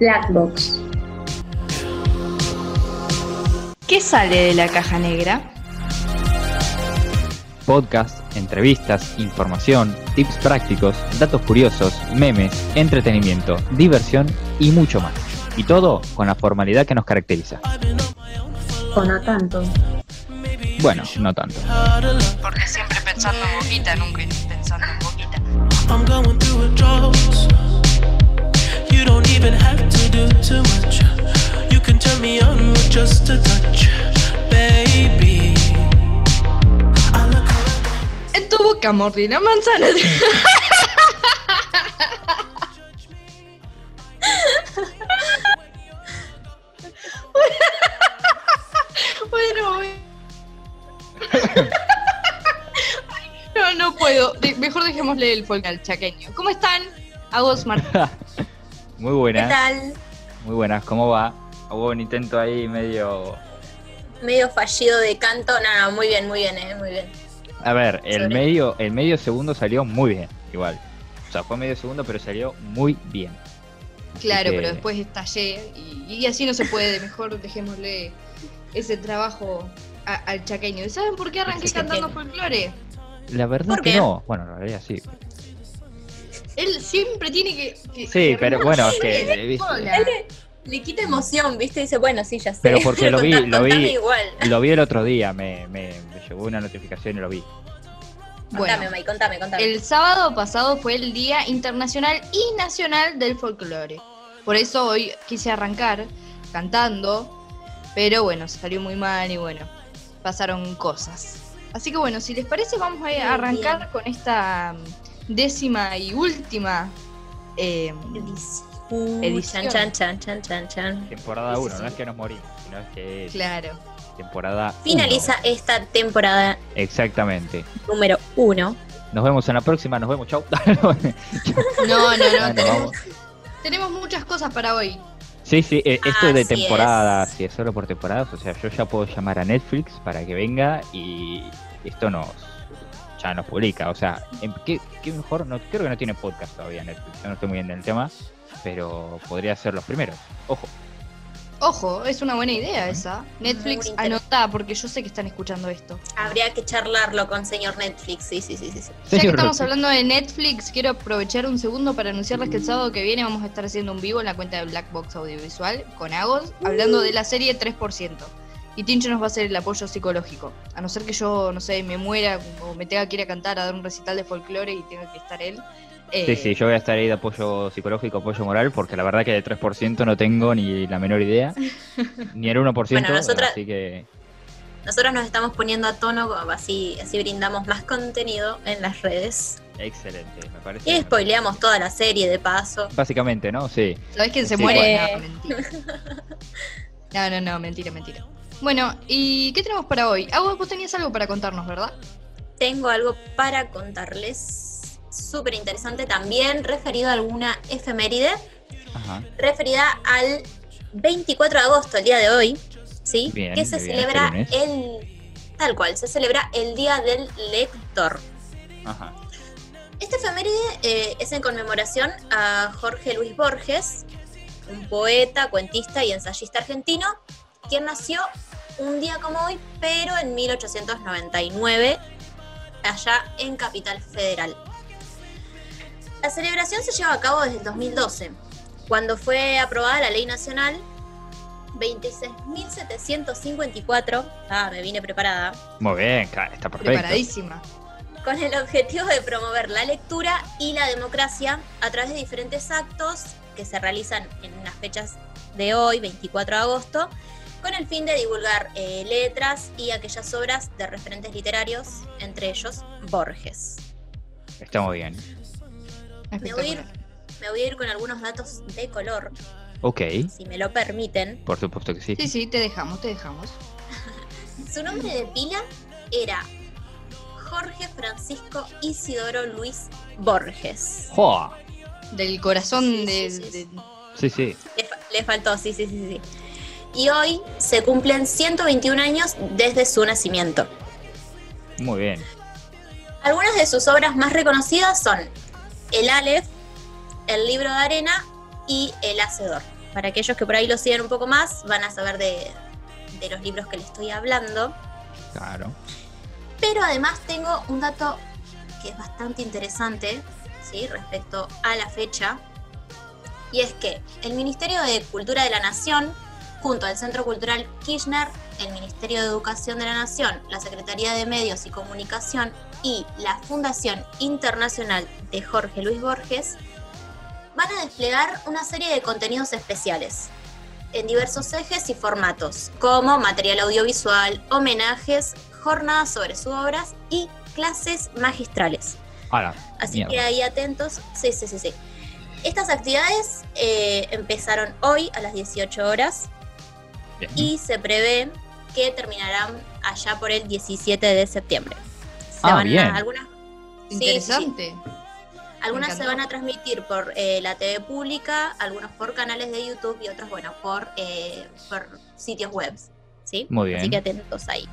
Black Box. ¿Qué sale de la caja negra? Podcast, entrevistas, información, tips prácticos, datos curiosos, memes, entretenimiento, diversión y mucho más. Y todo con la formalidad que nos caracteriza. O no tanto. Bueno, no tanto. Porque siempre pensando en boquita, nunca pensando en boquita. You don't even have to do too much. You can turn me on with just a touch, baby. En tu boca mordí la manzana. bueno, bueno. No, no puedo. De- mejor dejémosle el folk al chaqueño. ¿Cómo están? Agos Martín. Muy buenas. tal? Muy buenas. ¿Cómo va? Hubo un intento ahí medio... Medio fallido de canto. No, no, muy bien, muy bien, eh, muy bien. A ver, el Sobre. medio, el medio segundo salió muy bien, igual. O sea, fue medio segundo, pero salió muy bien. Así Claro, que- pero después estallé y, y así no se puede. Mejor dejémosle ese trabajo a- al chaqueño. ¿Y saben por qué arranqué cantando folclore? La verdad ¿Por que qué? no. Bueno, en realidad sí. Él siempre tiene que. que- Sí, que pero bueno, es que, cola. Le quita emoción, ¿viste? Dice, bueno, sí, ya sé. Pero porque lo vi, Contá- lo vi. igual. Lo vi el otro día, me, me, me llegó una notificación y lo vi. Bueno, Contame, May, contame, contame. el sábado pasado fue el Día Internacional y Nacional del Folclore. Por eso hoy quise arrancar cantando, pero bueno, salió muy mal y bueno, pasaron cosas. Así que bueno, si les parece, vamos a arrancar con esta décima y última eh, Uh, Edición. Chan, chan, chan, chan, chan. Temporada Sí, 1, sí, no es que nos morimos, sino es que es claro. temporada Finaliza uno. esta temporada Exactamente. número uno. Nos vemos en la próxima, nos vemos, chau. No, no, no, tenemos, tenemos muchas cosas para hoy. Sí, sí, eh, esto es de temporada, es. si es solo por temporadas, o sea, yo ya puedo llamar a Netflix para que venga y esto nos ya nos publica, o sea, ¿qué, qué mejor? No, creo que no tiene podcast todavía Netflix, yo no estoy muy bien en el tema, pero podría ser los primeros. Ojo, Ojo, es una buena idea esa. Netflix, anotá, porque yo sé que están escuchando esto. Habría que charlarlo con señor Netflix. Sí, sí, sí, sí. sí. Ya que estamos hablando de Netflix, quiero aprovechar un segundo para anunciarles que el sábado que viene vamos a estar haciendo un vivo en la cuenta de Black Box Audiovisual con Agos, hablando de la serie 3%. Y Tincho nos va a hacer el apoyo psicológico. A no ser que yo, no sé, me muera o me tenga que ir a cantar a dar un recital de folclore y tenga que estar él. eh, Sí, sí, yo voy a estar ahí de apoyo psicológico, apoyo moral, porque la verdad que de 3% no tengo ni la menor idea, ni el 1%, Bueno, nosotras- así que Nosotros nos estamos poniendo a tono, así, así brindamos más contenido en las redes. excelente, me parece. Y spoileamos toda la serie de paso. Básicamente, ¿no? Sí. ¿Sabés quién se Sí, muere? bueno. No, mentira. No, no, no, mentira, mentira. Bueno, ¿y qué tenemos para hoy? Ah, vos tenías algo para contarnos, ¿verdad? Tengo algo para contarles. Súper interesante también, referido a alguna efeméride. Ajá. referida al 24 de agosto, el día de hoy, ¿sí? Bien, que se bien, celebra este el tal cual, se celebra el Día del Lector. Ajá. Esta efeméride eh, es en conmemoración a Jorge Luis Borges, un poeta, cuentista y ensayista argentino, quien nació un día como hoy, pero en 1899, allá en Capital Federal. La celebración se lleva a cabo desde el 2012, cuando fue aprobada la Ley Nacional 26.754, ah, me vine preparada, Muy bien, está perfecto. Preparadísima. con el objetivo de promover la lectura y la democracia a través de diferentes actos que se realizan en unas fechas de hoy, 24 de agosto, con el fin de divulgar eh, letras y aquellas obras de referentes literarios, entre ellos Borges. Está muy bien. Me voy, a ir, Espectacular. me voy a ir con algunos datos de color, Ok, si me lo permiten. por supuesto que sí. Sí, sí, te dejamos, te dejamos. Su nombre de pila era Jorge Francisco Isidoro Luis Borges. ¡Joa! Del corazón Sí, de, sí, sí, sí. de- Sí, sí. Le, fa- le faltó, sí, sí, sí, sí. Y hoy se cumplen 121 años desde su nacimiento. Muy bien. Algunas de sus obras más reconocidas son El Aleph, El Libro de Arena y El Hacedor. para aquellos que por ahí lo siguen un poco más, van a saber de, de los libros que les estoy hablando. Claro. Pero además tengo un dato que es bastante interesante ¿sí? respecto a la fecha. Y es que el Ministerio de Cultura de la Nación, junto al Centro Cultural Kirchner, el Ministerio de Educación de la Nación, la Secretaría de Medios y Comunicación y la Fundación Internacional de Jorge Luis Borges, van a desplegar una serie de contenidos especiales en diversos ejes y formatos, como material audiovisual, homenajes, jornadas sobre sus obras y clases magistrales. Así mierda. que ahí atentos. Sí, sí, sí, sí. Estas actividades eh, empezaron hoy a las 18 horas Bien. y se prevé que terminarán allá por el 17 de septiembre. Se Ah, van a- algunas Sí, sí, sí. Interesante. algunas se van a transmitir por eh, la TV pública, algunos por canales de YouTube y otros, bueno, por, eh, por sitios web. ¿sí? Muy bien. Así que atentos ahí.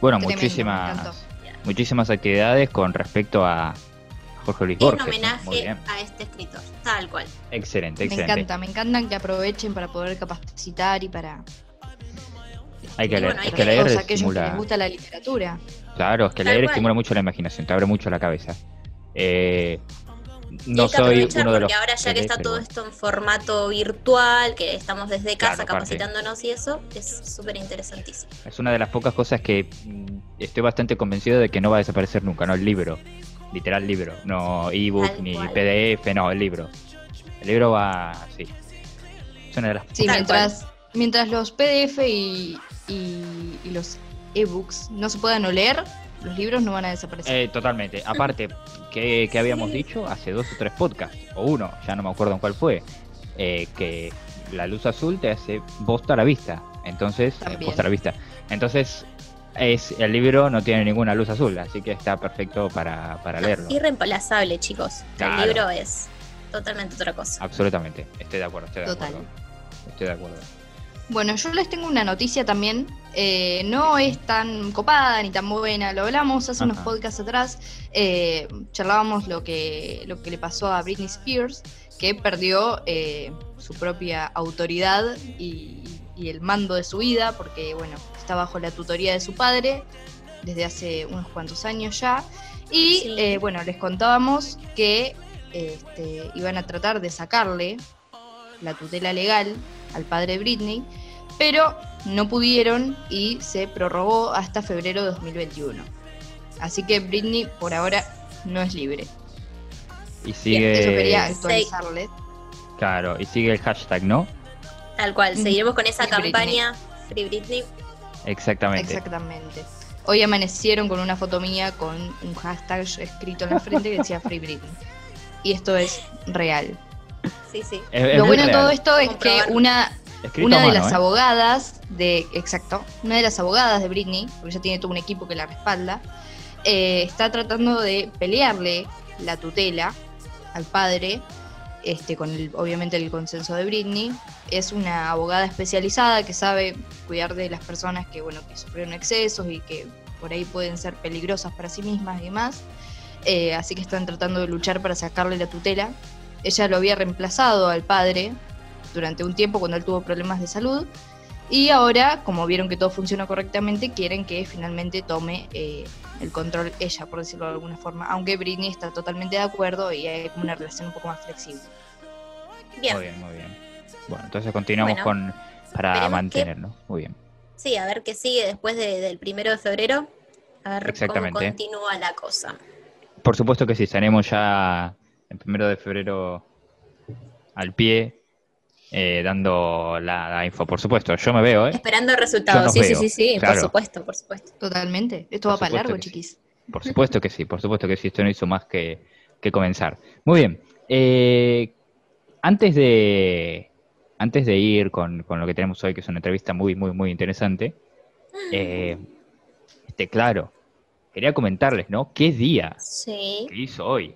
Bueno, Tremendo, me muchísimas, muchísimas actividades con respecto a Jorge Luis En Borges. Muy homenaje a este escritor, tal cual. Excelente, Me excelente. encanta, me encantan que aprovechen para poder capacitar y para Hay que Y leer, bueno, es hay que que- leer todos aquellos que estimula. les gusta la literatura. Claro, es que Tal leer cual. estimula mucho la imaginación, te abre mucho la cabeza. Eh, no soy uno de los. porque ahora ya que está todo esto en formato virtual, que estamos desde casa Claro, capacitándonos y eso, es súper interesantísimo. Es una de las pocas cosas que mm, estoy bastante convencido de que no va a desaparecer nunca, ¿no? El libro. Literal libro. No ebook ni cual. PDF, no, el libro. El libro va así. Es una de las Sí, mientras, mientras los PDF y, y- y los ebooks no se puedan oler, los libros no van a desaparecer. Eh, totalmente. Aparte, que, que habíamos Sí. dicho hace dos o tres podcasts, o uno, ya no me acuerdo en cuál fue, eh, que la luz azul te hace bosta a la vista. Entonces, eh, También. bosta a la vista. Entonces, es, el libro no tiene ninguna luz azul, así que está perfecto para, para leerlo. Irreemplazable, chicos. Claro. El libro es totalmente otra cosa. Absolutamente. Estoy de acuerdo, estoy de Total. acuerdo. Estoy de acuerdo. Bueno, yo les tengo una noticia también. eh, no es tan copada ni tan buena. Lo hablamos hace unos podcasts atrás. eh, charlábamos lo que, lo que le pasó a Britney Spears, que perdió eh, su propia autoridad y, y el mando de su vida, porque bueno, está bajo la tutoría de su padre desde hace unos cuantos años ya. Y Sí. eh, bueno, les contábamos que este, iban a tratar de sacarle la tutela legal al padre de Britney, pero no pudieron y se prorrogó hasta febrero de 2021. Así que Britney por ahora no es libre. Y sigue. Eso quería Sí. actualizarles. Claro, y sigue el hashtag, ¿no? Tal cual. Mm. Seguiremos con esa Free Britney. campaña Free Britney. Exactamente. Exactamente. Hoy amanecieron con una foto mía con un hashtag escrito en la frente que decía Free Britney. Y esto es real. Sí, sí. Es- Lo bueno de todo esto es que una Escrito una de mano, las ¿eh? abogadas de exacto una de las abogadas de Britney porque ella tiene todo un equipo que la respalda eh, está tratando de pelearle la tutela al padre este con el, obviamente el consenso de Britney. Es una abogada especializada que sabe cuidar de las personas que bueno que sufrieron excesos y que por ahí pueden ser peligrosas para sí mismas y demás. Eh, así que están tratando de luchar para sacarle la tutela. Ella lo había reemplazado al padre durante un tiempo cuando él tuvo problemas de salud. Y ahora, como vieron que todo funciona correctamente, quieren que finalmente tome eh, el control ella, por decirlo de alguna forma. Aunque Britney está totalmente de acuerdo y hay como una relación un poco más flexible. Bien. Muy bien, muy bien. Bueno, entonces continuamos Bueno, con para mantenernos. Muy bien. Sí, a ver qué sigue después de- del primero de febrero. A ver cómo Exactamente. continúa la cosa. Por supuesto que sí, estaremos ya el primero de febrero al pie eh, dando la, la info. Por supuesto, yo me veo, ¿eh? Esperando resultados. Sí, sí, veo, sí, sí, claro. por supuesto, por supuesto. Totalmente. Esto Por va para largo, sí. chiquis. Por supuesto que sí, por supuesto que sí, esto no hizo más que, que comenzar. Muy bien. eh, antes de antes de ir con, con lo que tenemos hoy, que es una entrevista muy, muy, muy interesante, eh, este, claro, quería comentarles, ¿no? ¿Qué día Sí. que hizo hoy?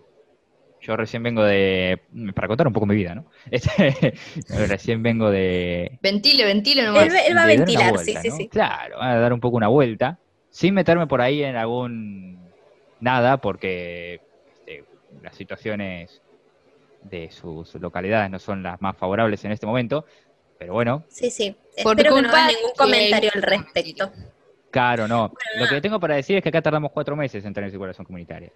Yo recién vengo de. Para contar un poco mi vida, ¿no? Este, recién vengo de. Ventile, ventile nomás. Él, él va a ventilar, vuelta, sí, sí, ¿no? sí. Claro, a dar un poco una vuelta, sin meterme por ahí en algún nada, porque este, las situaciones de sus localidades no son las más favorables en este momento. Pero bueno, Sí, sí. Por Espero que no ningún comentario al respecto. Claro, no. Lo que tengo para decir es que acá tardamos cuatro meses en tener circulación comunitaria.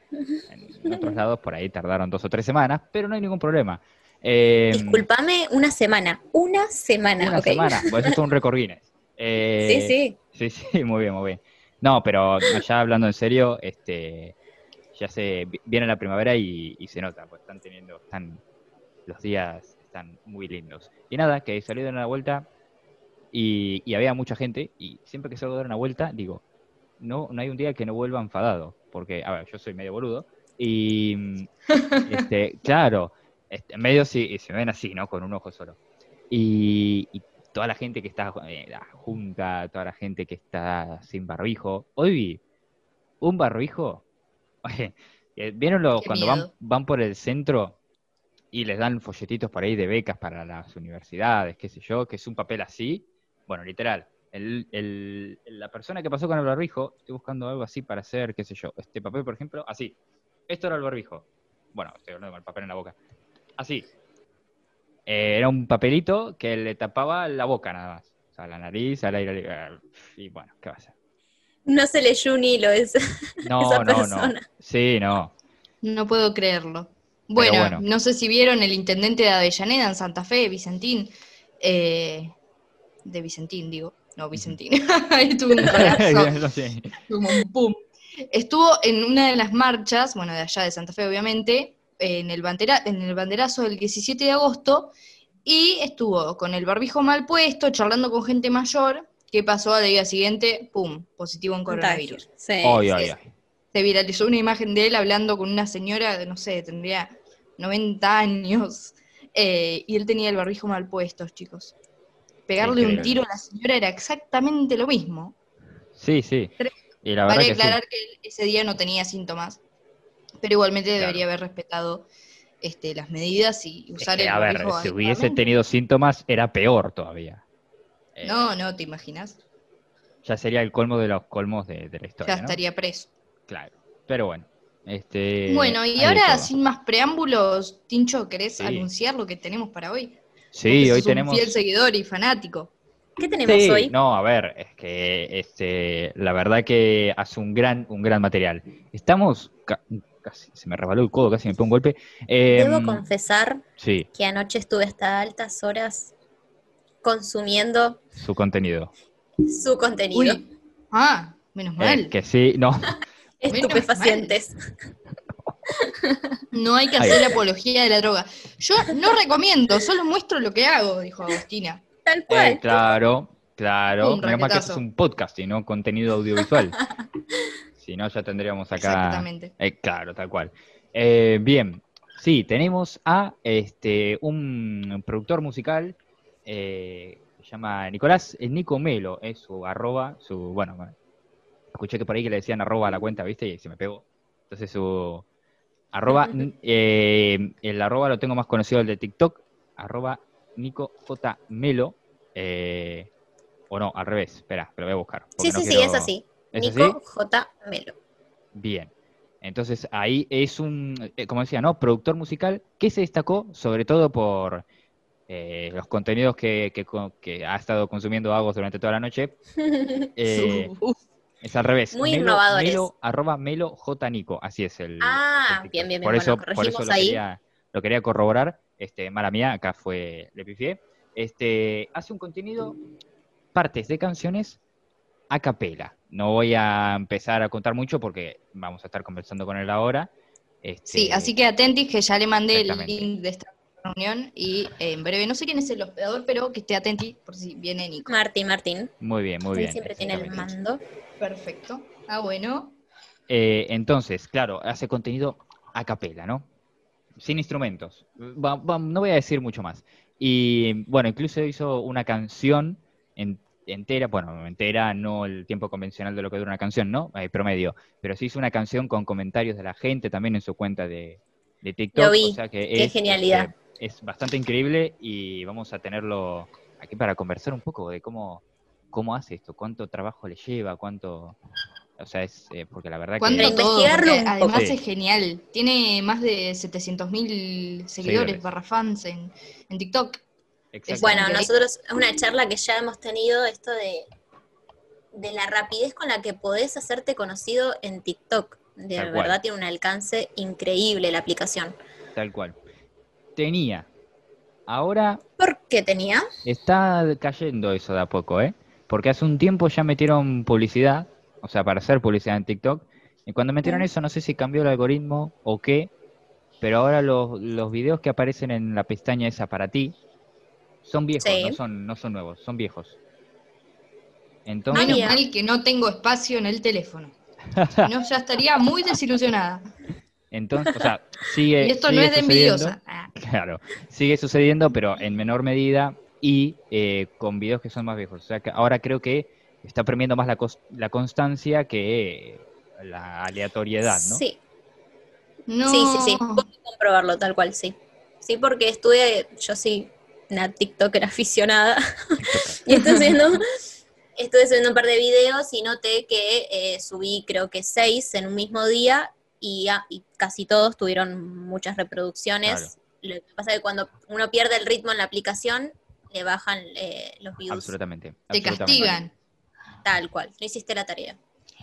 En otros lados por ahí tardaron dos o tres semanas, pero no hay ningún problema. Eh, Disculpame una semana. Una semana, Una semana, pues eso es un récord Guinness. Eh, Sí, sí. Sí, sí, muy bien, muy bien. No, pero ya hablando en serio, este, ya se vi- viene la primavera y, y se nota, pues están teniendo, están, los días están muy lindos. Y nada, que salí de una vuelta y, y había mucha gente y siempre que salgo de dar una vuelta digo, no, no hay un día que no vuelva enfadado, porque, a ver, yo soy medio boludo y, mm, este, claro, este, medio si se me ven así, ¿no? Con un ojo solo. Y, y toda la gente que está eh, junta, toda la gente que está sin barbijo. Hoy vi un barbijo. Eh, ¿vieron lo, cuando van, van por el centro y les dan folletitos por ahí de becas para las universidades, qué sé yo, que es un papel así? Bueno, literal. El, el- la persona que pasó con el barbijo, estoy buscando algo así para hacer, qué sé yo, este papel, por ejemplo, así. Esto era el barbijo. Bueno, estoy hablando con el papel en la boca. Así. Eh, era un papelito que le tapaba la boca nada más. O sea, la nariz, al aire libre. Y bueno, ¿qué va a ser? No se leyó un hilo esa, No, esa no, no. persona. Sí, no. No puedo creerlo. Bueno, bueno. no sé si vieron el intendente de Avellaneda en Santa Fe, Vicentín. eh, de Vicentín, digo. No, Vicentín. Ahí tuve un colapso. Como un pum. Estuvo en una de las marchas, bueno, de allá de Santa Fe, obviamente, en el, bandera, en el banderazo del 17 de agosto, y estuvo con el barbijo mal puesto, charlando con gente mayor. ¿Qué pasó al día siguiente? ¡Pum! Positivo en coronavirus. Sí. Se viralizó una imagen de él hablando con una señora, de, no sé, tendría 90 años, eh, y él tenía el barbijo mal puesto, chicos. Pegarle un tiro a la señora era exactamente lo mismo. Sí, sí. Y la Vale que sí. aclarar que él ese día no tenía síntomas, pero igualmente Claro. debería haber respetado este, las medidas y Es usar que, el a ver, si hubiese tenido síntomas, era peor todavía. Eh, No, no, ¿te imaginas? Ya sería el colmo de los colmos de, de la historia. Ya ¿no? estaría preso. Claro. Pero bueno. Este, bueno, y ahora, sin más preámbulos, Tincho, ¿querés Sí. anunciar lo que tenemos para hoy? Sí, hoy sos tenemos. Un fiel seguidor y fanático. ¿Qué tenemos Sí, hoy? no, a ver, es que este, la verdad que hace un gran, un gran material. Estamos, ca- casi, se me rebaló el codo, casi me pegó un golpe. Eh, Debo confesar sí, que anoche estuve hasta altas horas consumiendo su contenido. su contenido. Uy. Ah, menos mal. Eh, que sí, no, Estupefacientes. No hay que hacer apología de la droga. Yo no recomiendo, solo muestro lo que hago, dijo Agostina. Tal cual. eh, claro, claro. Un Menos mal que esto es un podcast y no contenido audiovisual. si no, ya tendríamos acá. Exactamente. Eh, claro, tal cual. Eh, bien, sí, tenemos a este un productor musical, eh, se llama Nicolás eh, Nico Melo, es su arroba, su, bueno, bueno, escuché que por ahí que le decían arroba a la cuenta, ¿viste? Y se me pegó. Entonces su arroba, eh, el arroba lo tengo más conocido el de TikTok, arroba Nico J Melo, eh, o no, al revés, espera, lo voy a buscar. Sí, no sí, sí, es así. ¿Es Nico así? J. Melo. Bien. Entonces ahí es un, eh, como decía, ¿no? Productor musical que se destacó sobre todo por eh, los contenidos que, que ha estado consumiendo Agos durante toda la noche. Eh, es al revés. Muy Melo, innovadores. Melo, arroba Melo J. Nico. Así es el. Ah, el bien, bien, bien. Por Bueno, eso, por eso lo, ahí. quería, lo quería corroborar. Este, mala mía, acá fue, le pifié. Este, hace un contenido, partes de canciones a capela. No voy a empezar a contar mucho porque vamos a estar conversando con él ahora. Este, Sí, así que atentis que ya le mandé el link de esta reunión y eh, en breve, no sé quién es el hospedador, pero que esté atenti por si viene Nico. Martín, Martín. Muy bien, muy bien. siempre tiene el mando. Perfecto. Ah, bueno. Eh, entonces, claro, hace contenido a capela, ¿no? Sin instrumentos. Va- va- no voy a decir mucho más. Y bueno, incluso hizo una canción en- entera, bueno, entera, no el tiempo convencional de lo que dura una canción, ¿no? Hay promedio. Pero sí hizo una canción con comentarios de la gente también en su cuenta de, de TikTok. Lo vi. O sea que Qué es, genialidad. este, es bastante increíble y vamos a tenerlo aquí para conversar un poco de cómo, cómo hace esto, cuánto trabajo le lleva, cuánto... O sea, es eh, porque la verdad ¿Cuánto Para que... todo? investigarlo además. Sí. es genial. Tiene más de 700.000 seguidores Seguidores. barra fans en, en TikTok. Bueno, nosotros es una charla que ya hemos tenido esto de, de la rapidez con la que podés hacerte conocido en TikTok. De Tal verdad cual. tiene un alcance increíble la aplicación. Tal cual. Tenía. Ahora ¿Por qué tenía? está cayendo eso de a poco, ¿eh? Porque hace un tiempo ya metieron publicidad, o sea, para hacer publicidad en TikTok. Y cuando metieron eso, no sé si cambió el algoritmo o qué, pero ahora los, los videos que aparecen en la pestaña esa para ti son viejos, Sí. no, son, no son nuevos, son viejos. Entonces, Menos mal que no tengo espacio en el teléfono. Si no, ya estaría muy desilusionada. entonces, o sea, sigue. Y esto no sigue es de sucediendo. envidiosa. Ah, Claro, sigue sucediendo, pero en menor medida y eh, con videos que son más viejos. O sea que ahora creo que está premiando más la, la constancia que la aleatoriedad, ¿no? Sí, No. sí, sí, sí. Puedo comprobarlo tal cual, sí. Sí, porque estuve, yo soy una TikToker aficionada y estuve subiendo, estuve subiendo un par de videos y noté que eh, subí creo que seis en un mismo día y, ah, y casi todos tuvieron muchas reproducciones. Claro. Lo que pasa es que cuando uno pierde el ritmo en la aplicación, le bajan eh, los views Absolutamente. Te absolutamente. castigan. tal cual. No hiciste la tarea.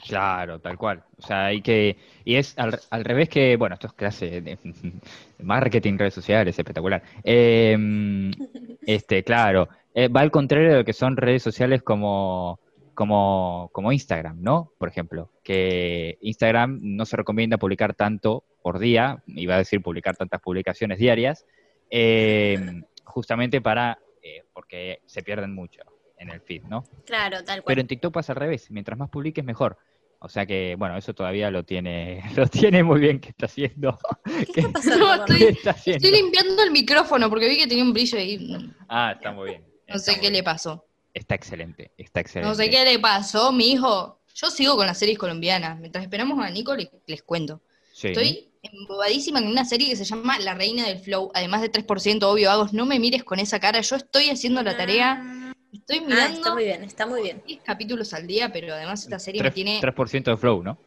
Claro, tal cual. O sea, hay que. Y es al, al revés que. Bueno, esto es clase de marketing, redes sociales, espectacular. Eh, este, claro. eh, va al contrario de lo que son redes sociales como, como, como Instagram, ¿no? Por ejemplo, que Instagram no se recomienda publicar tanto por día, iba a decir publicar tantas publicaciones diarias, eh, justamente para. eh, porque se pierden mucho en el feed, ¿no? Claro, tal cual. Pero en TikTok pasa al revés, mientras más publiques mejor. O sea que, bueno, eso todavía lo tiene, lo tiene muy bien que está haciendo. ¿Qué está pasando? No, Gordo? ¿Qué está haciendo? Estoy limpiando el micrófono porque vi que tenía un brillo ahí. Ah, está muy bien. No está sé qué le pasó. Está excelente, está excelente. No sé qué le pasó, mi hijo. Yo sigo con las series colombianas. Mientras esperamos a Nico, les, les cuento. Sí. Estoy embobadísima con una serie que se llama La Reina del Flow. Además de 3%, obvio, Agos, no me mires con esa cara. Yo estoy haciendo la tarea. Estoy Ah, mirando está muy bien, está muy bien. 10 capítulos al día, pero además esta serie me 3%, tiene 3% de flow, ¿no?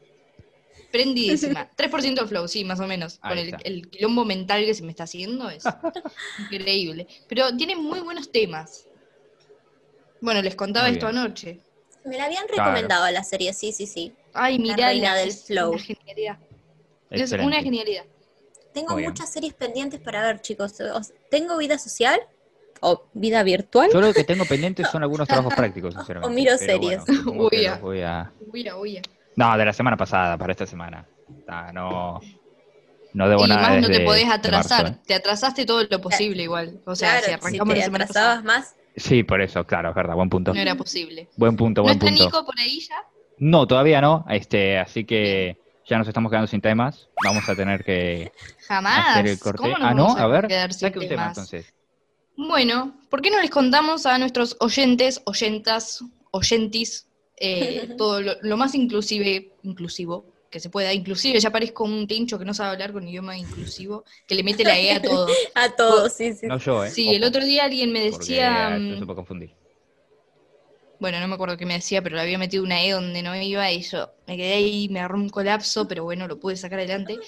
prendidísima. 3% de flow, sí, más o menos. Ahí Con el quilombo mental que se me está haciendo es increíble. Pero tiene muy buenos temas. Bueno, les contaba Muy esto bien. anoche. Me la habían Claro. recomendado la serie, sí, sí, sí. Ay, La mirá, reina del flow. Una genialidad. Es una genialidad. Tengo Muy bien. muchas series pendientes para ver, chicos. Tengo vida social o vida virtual. Yo lo que tengo pendiente son algunos trabajos prácticos, sinceramente. O miro pero series. bueno, supongo que Uy, los ah. voy a... Uy, uy. No, de la semana pasada, para esta semana. Ah, no, no debo Y nada más no te podés marzo, atrasar. ¿eh? Te atrasaste todo lo posible igual. O sea, claro, si si arrancamos te la semana atrasabas pasada, más. Sí, por eso, claro, es verdad, buen punto. no era posible. Buen punto, ¿No buen está punto. Nico por ahí ya? No, todavía no, este, así que ya nos estamos quedando sin temas. Vamos a tener que Jamás. hacer el corte. ¿Cómo nos ah, no, vamos a ver, quedar sin saque un tema entonces. Bueno, ¿por qué no les contamos a nuestros oyentes, oyentas, oyentis, eh, todo lo, lo más inclusive, inclusivo que se pueda? Inclusive ya parezco un tincho que no sabe hablar con idioma inclusivo, que le mete la E a todo. A todos, sí, sí. No yo, ¿eh? Sí, Ojo, el otro día alguien me decía, a veces mm, se puede confundir. bueno, no me acuerdo qué me decía, pero le había metido una E donde no iba y yo me quedé ahí, me agarró un colapso, pero bueno, lo pude sacar adelante.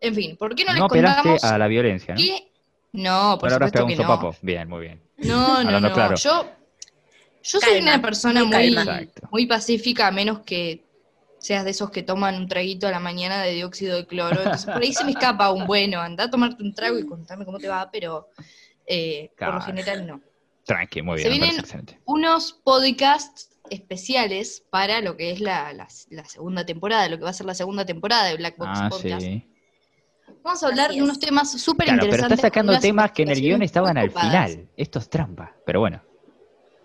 En fin, ¿por qué no, No, les contamos a la violencia, ¿no? que... No, por Pero ahora supuesto pegado un que no. sopapo. Bien, muy bien. No, no, no. claro. Yo, yo soy Calma, una persona muy muy pacífica, a menos que seas de esos que toman un traguito a la mañana de dióxido de cloro. Entonces, por ahí se me escapa un bueno, anda a tomarte un trago y contame cómo te va, pero eh, por lo general no. Tranqui, muy Se bien, parece vienen- excelente. Unos podcasts especiales para lo que es la, la- la segunda temporada, lo que va a ser la segunda temporada de Black Box Ah, Podcast. sí. Vamos a hablar de unos temas súper Claro, pero interesantes. está sacando temas que en el guion estaban al final. Esto es trampa, pero bueno.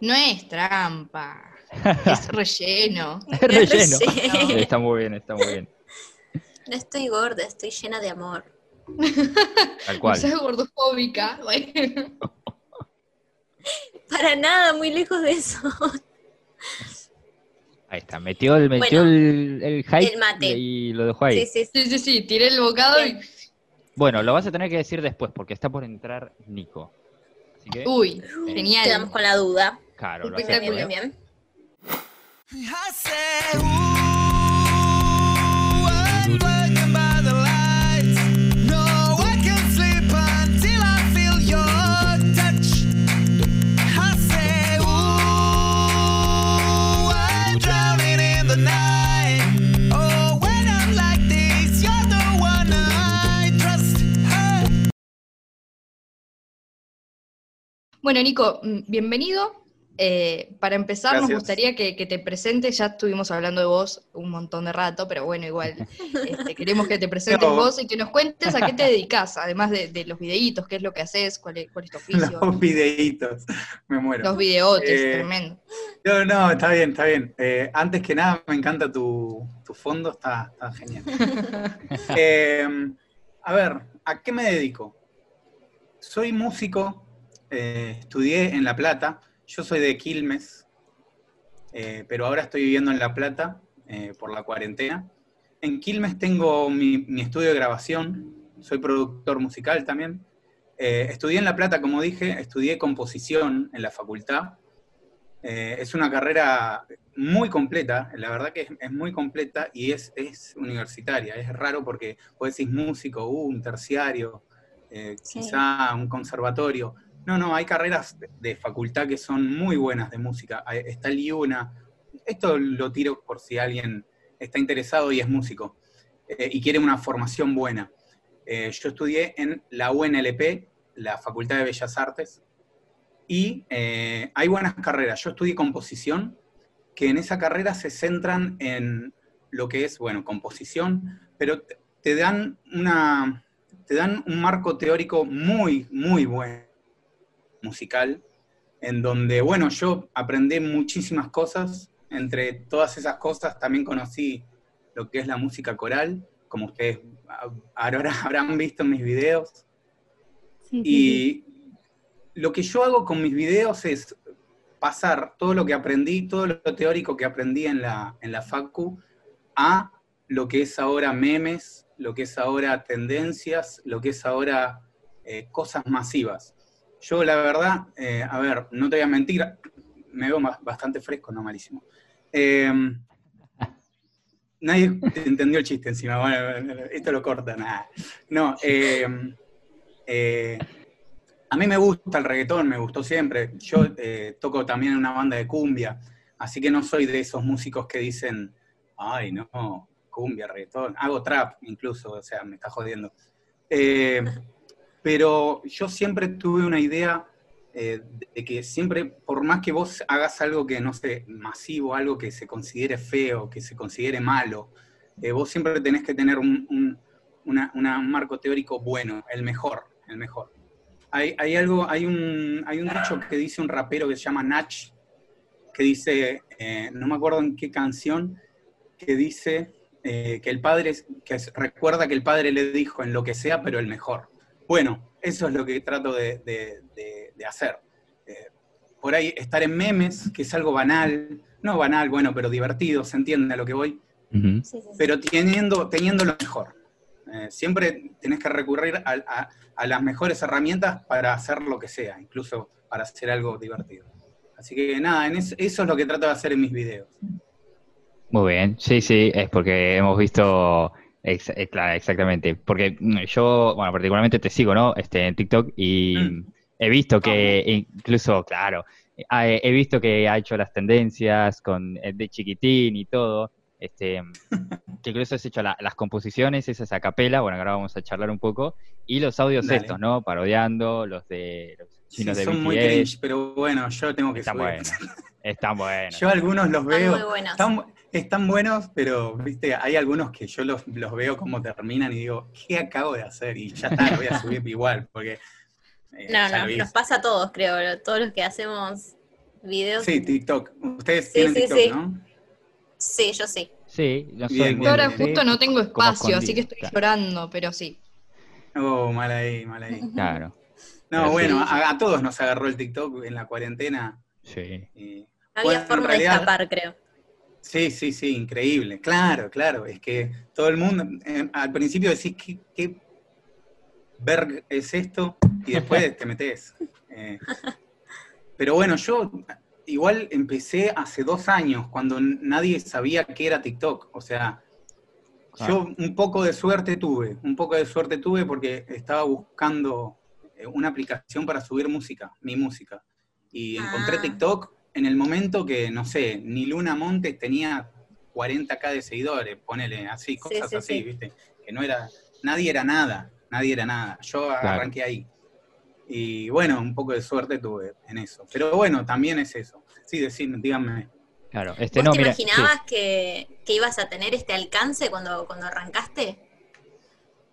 No es trampa, es relleno. Es relleno. relleno. Está muy bien, está muy bien. No estoy gorda, estoy llena de amor. Tal No cual. seas gordofóbica. Bueno. Para nada, muy lejos de eso. Ahí está, metió el, metió Bueno, el, el hype el mate. y lo dejó ahí. Sí, sí, sí. Sí, sí, tiré el bocado y. Bueno, lo vas a tener que decir después porque está por entrar Nico. Así que, Uy, Quedamos genial. con la duda. claro, lo Bien, hacemos, bien, bien, bueno, Nico, mm, bienvenido. Eh, para empezar, nos gustaría que, que te presentes. Ya estuvimos hablando de vos un montón de rato, pero bueno, igual este, queremos que te presentes No. vos y que nos cuentes a qué te dedicas, además de, de los videitos, qué es lo que haces, cuál es, cuál es tu oficio. Los videitos, me muero. Los videotes, Eh, tremendo. No, no, está bien, está bien. Eh, antes que nada, me encanta tu, tu fondo, está, está genial. Eh, a ver, ¿a qué me dedico? Soy músico, estudié en La Plata, yo soy de Quilmes, eh, pero ahora estoy viviendo en La Plata eh, por la cuarentena. En Quilmes tengo mi, mi estudio de grabación, soy productor musical también. Eh, estudié en La Plata, como dije, estudié composición en la facultad. Es una carrera muy completa, la verdad que es, es muy completa y es, es universitaria. Es raro porque vos decís músico, uh, un terciario, Sí. quizá un conservatorio. No, no, hay carreras de, facultad que son muy buenas de música. Está el IUNA. Esto lo tiro por si alguien está interesado y es músico eh, y quiere una formación buena. Eh, yo estudié en la UNLP, la Facultad de Bellas Artes, y eh, hay buenas carreras. Yo estudié composición, que en esa carrera se centran en lo que es, bueno, composición, pero te dan una, te dan un marco teórico muy, muy bueno, musical, en donde, bueno, yo aprendí muchísimas cosas. Entre todas esas cosas también conocí lo que es la música coral, como ustedes ahora habrán visto en mis videos. Y lo que yo hago con mis videos es pasar todo lo que aprendí, todo lo teórico que aprendí en la, en la FACU, a lo que es ahora memes, lo que es ahora tendencias, lo que es ahora eh, cosas masivas. Yo la verdad, eh, a ver, no te voy a mentir, me veo bastante fresco, no malísimo. Eh, nadie entendió el chiste encima, bueno, esto lo corta, nada. No, eh, a mí me gusta el reggaetón, me gustó siempre. Yo toco también en una banda de cumbia, así que no soy de esos músicos que dicen, ay, no, cumbia, reggaetón. Hago trap incluso, o sea, me está jodiendo. Pero yo siempre tuve una idea eh, de que siempre, por más que vos hagas algo que no sé, masivo, algo que se considere feo, que se considere malo, eh, vos siempre tenés que tener un, un- una- un marco teórico bueno, el mejor, el mejor. Hay, hay algo, hay un, hay un dicho que dice un rapero que se llama Nach, que dice, eh, no me acuerdo en qué canción, que dice que el padre, que recuerda que el padre le dijo en lo que sea, pero el mejor. Bueno, eso es lo que trato de, de- de- de hacer. Eh, por ahí estar en memes, que es algo banal, no banal, bueno, pero divertido, se entiende a lo que voy, Ujú. Sí, sí, sí. pero teniendo, teniendo lo mejor. Eh, siempre tenés que recurrir a, a- a las mejores herramientas para hacer lo que sea, incluso para hacer algo divertido. Así que nada, en es- eso es lo que trato de hacer en mis videos. Muy bien, sí, sí, es porque hemos visto, ex- eh, claro, exactamente, porque mm, yo, bueno, particularmente te sigo, ¿no? Este, en TikTok y Mm. he visto que incluso, claro, ah, he he visto que ha hecho las tendencias con eh, de chiquitín y todo, este, que incluso has hecho la- las composiciones, esas a capela, bueno, ahora vamos a charlar un poco, y los audios Dale. estos, ¿no? Parodiando los de los Sí, chinos de son muy cringe, pero bueno, yo tengo que están subir. buenos, están buenos. Yo algunos los Están veo, muy buenos. están, están buenos, pero viste, hay algunos que yo los, los veo como terminan y digo, ¿qué acabo de hacer? Y ya está, lo voy a subir igual, porque eh, No, no, nos pasa a todos, creo. Todos los que hacemos videos. Sí, TikTok. Ustedes Sí, tienen sí, TikTok, sí. ¿no? Sí, yo sí. Sí, yo soy Bien, bien, Ahora bien. justo no tengo espacio, así que estoy claro. llorando, pero sí. Oh, mal ahí, mal ahí. Claro, No, Pero bueno, sí. a, a todos nos agarró el TikTok en la cuarentena. sí. y- había forma realidad- de escapar, creo. Sí, sí, sí, increíble. Claro, claro. Es que todo el mundo, eh, al principio decís, ¿qué, qué verg es esto? Y después te metes. Eh, pero bueno, yo igual empecé hace dos años, cuando nadie sabía qué era TikTok. O sea, yo un poco de suerte tuve, un poco de suerte tuve porque estaba buscando eh, una aplicación para subir música, mi música. Y encontré Ah. TikTok en el momento que, no sé, ni Luna Montes tenía 40k de seguidores, ponele así, cosas sí, así, sí. ¿viste? Que no era, nadie era nada, nadie era nada. Yo arranqué ahí. Y bueno, un poco de suerte tuve en eso. Pero bueno, también es eso. Sí, decime, díganme. Claro, este ¿Vos no, te mira. sí. imaginabas que, que ibas a tener este alcance cuando, cuando arrancaste?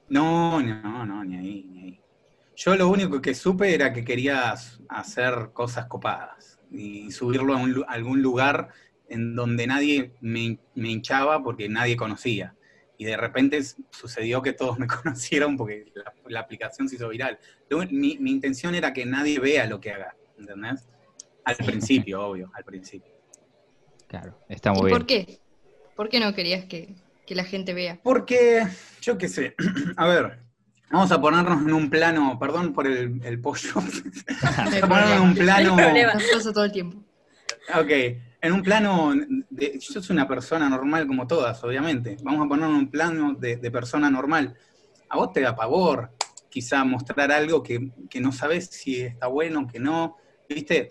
No, no, no, ni ahí, ni ahí. Yo lo único que supe era que quería hacer cosas copadas y subirlo a, un a algún lugar en donde nadie me, me hinchaba porque nadie conocía. Y de repente sucedió que todos me conocieron porque la, la aplicación se hizo viral. Lo mi, mi intención era que nadie vea lo que haga, ¿entendés? Al principio, obvio, al principio. Claro, está ¿Y muy bien. por qué? ¿Por qué no querías que, que la gente vea? Porque, yo qué sé, a ver, vamos a ponernos en un plano, perdón por el, el pollo, vamos a ponernos en un plano, No todo el tiempo. ok, en un plano, de, yo soy una persona normal como todas, obviamente, vamos a ponernos en un plano de, de persona normal. A vos te da pavor quizá mostrar algo que, que no sabes si está bueno, que no, ¿viste?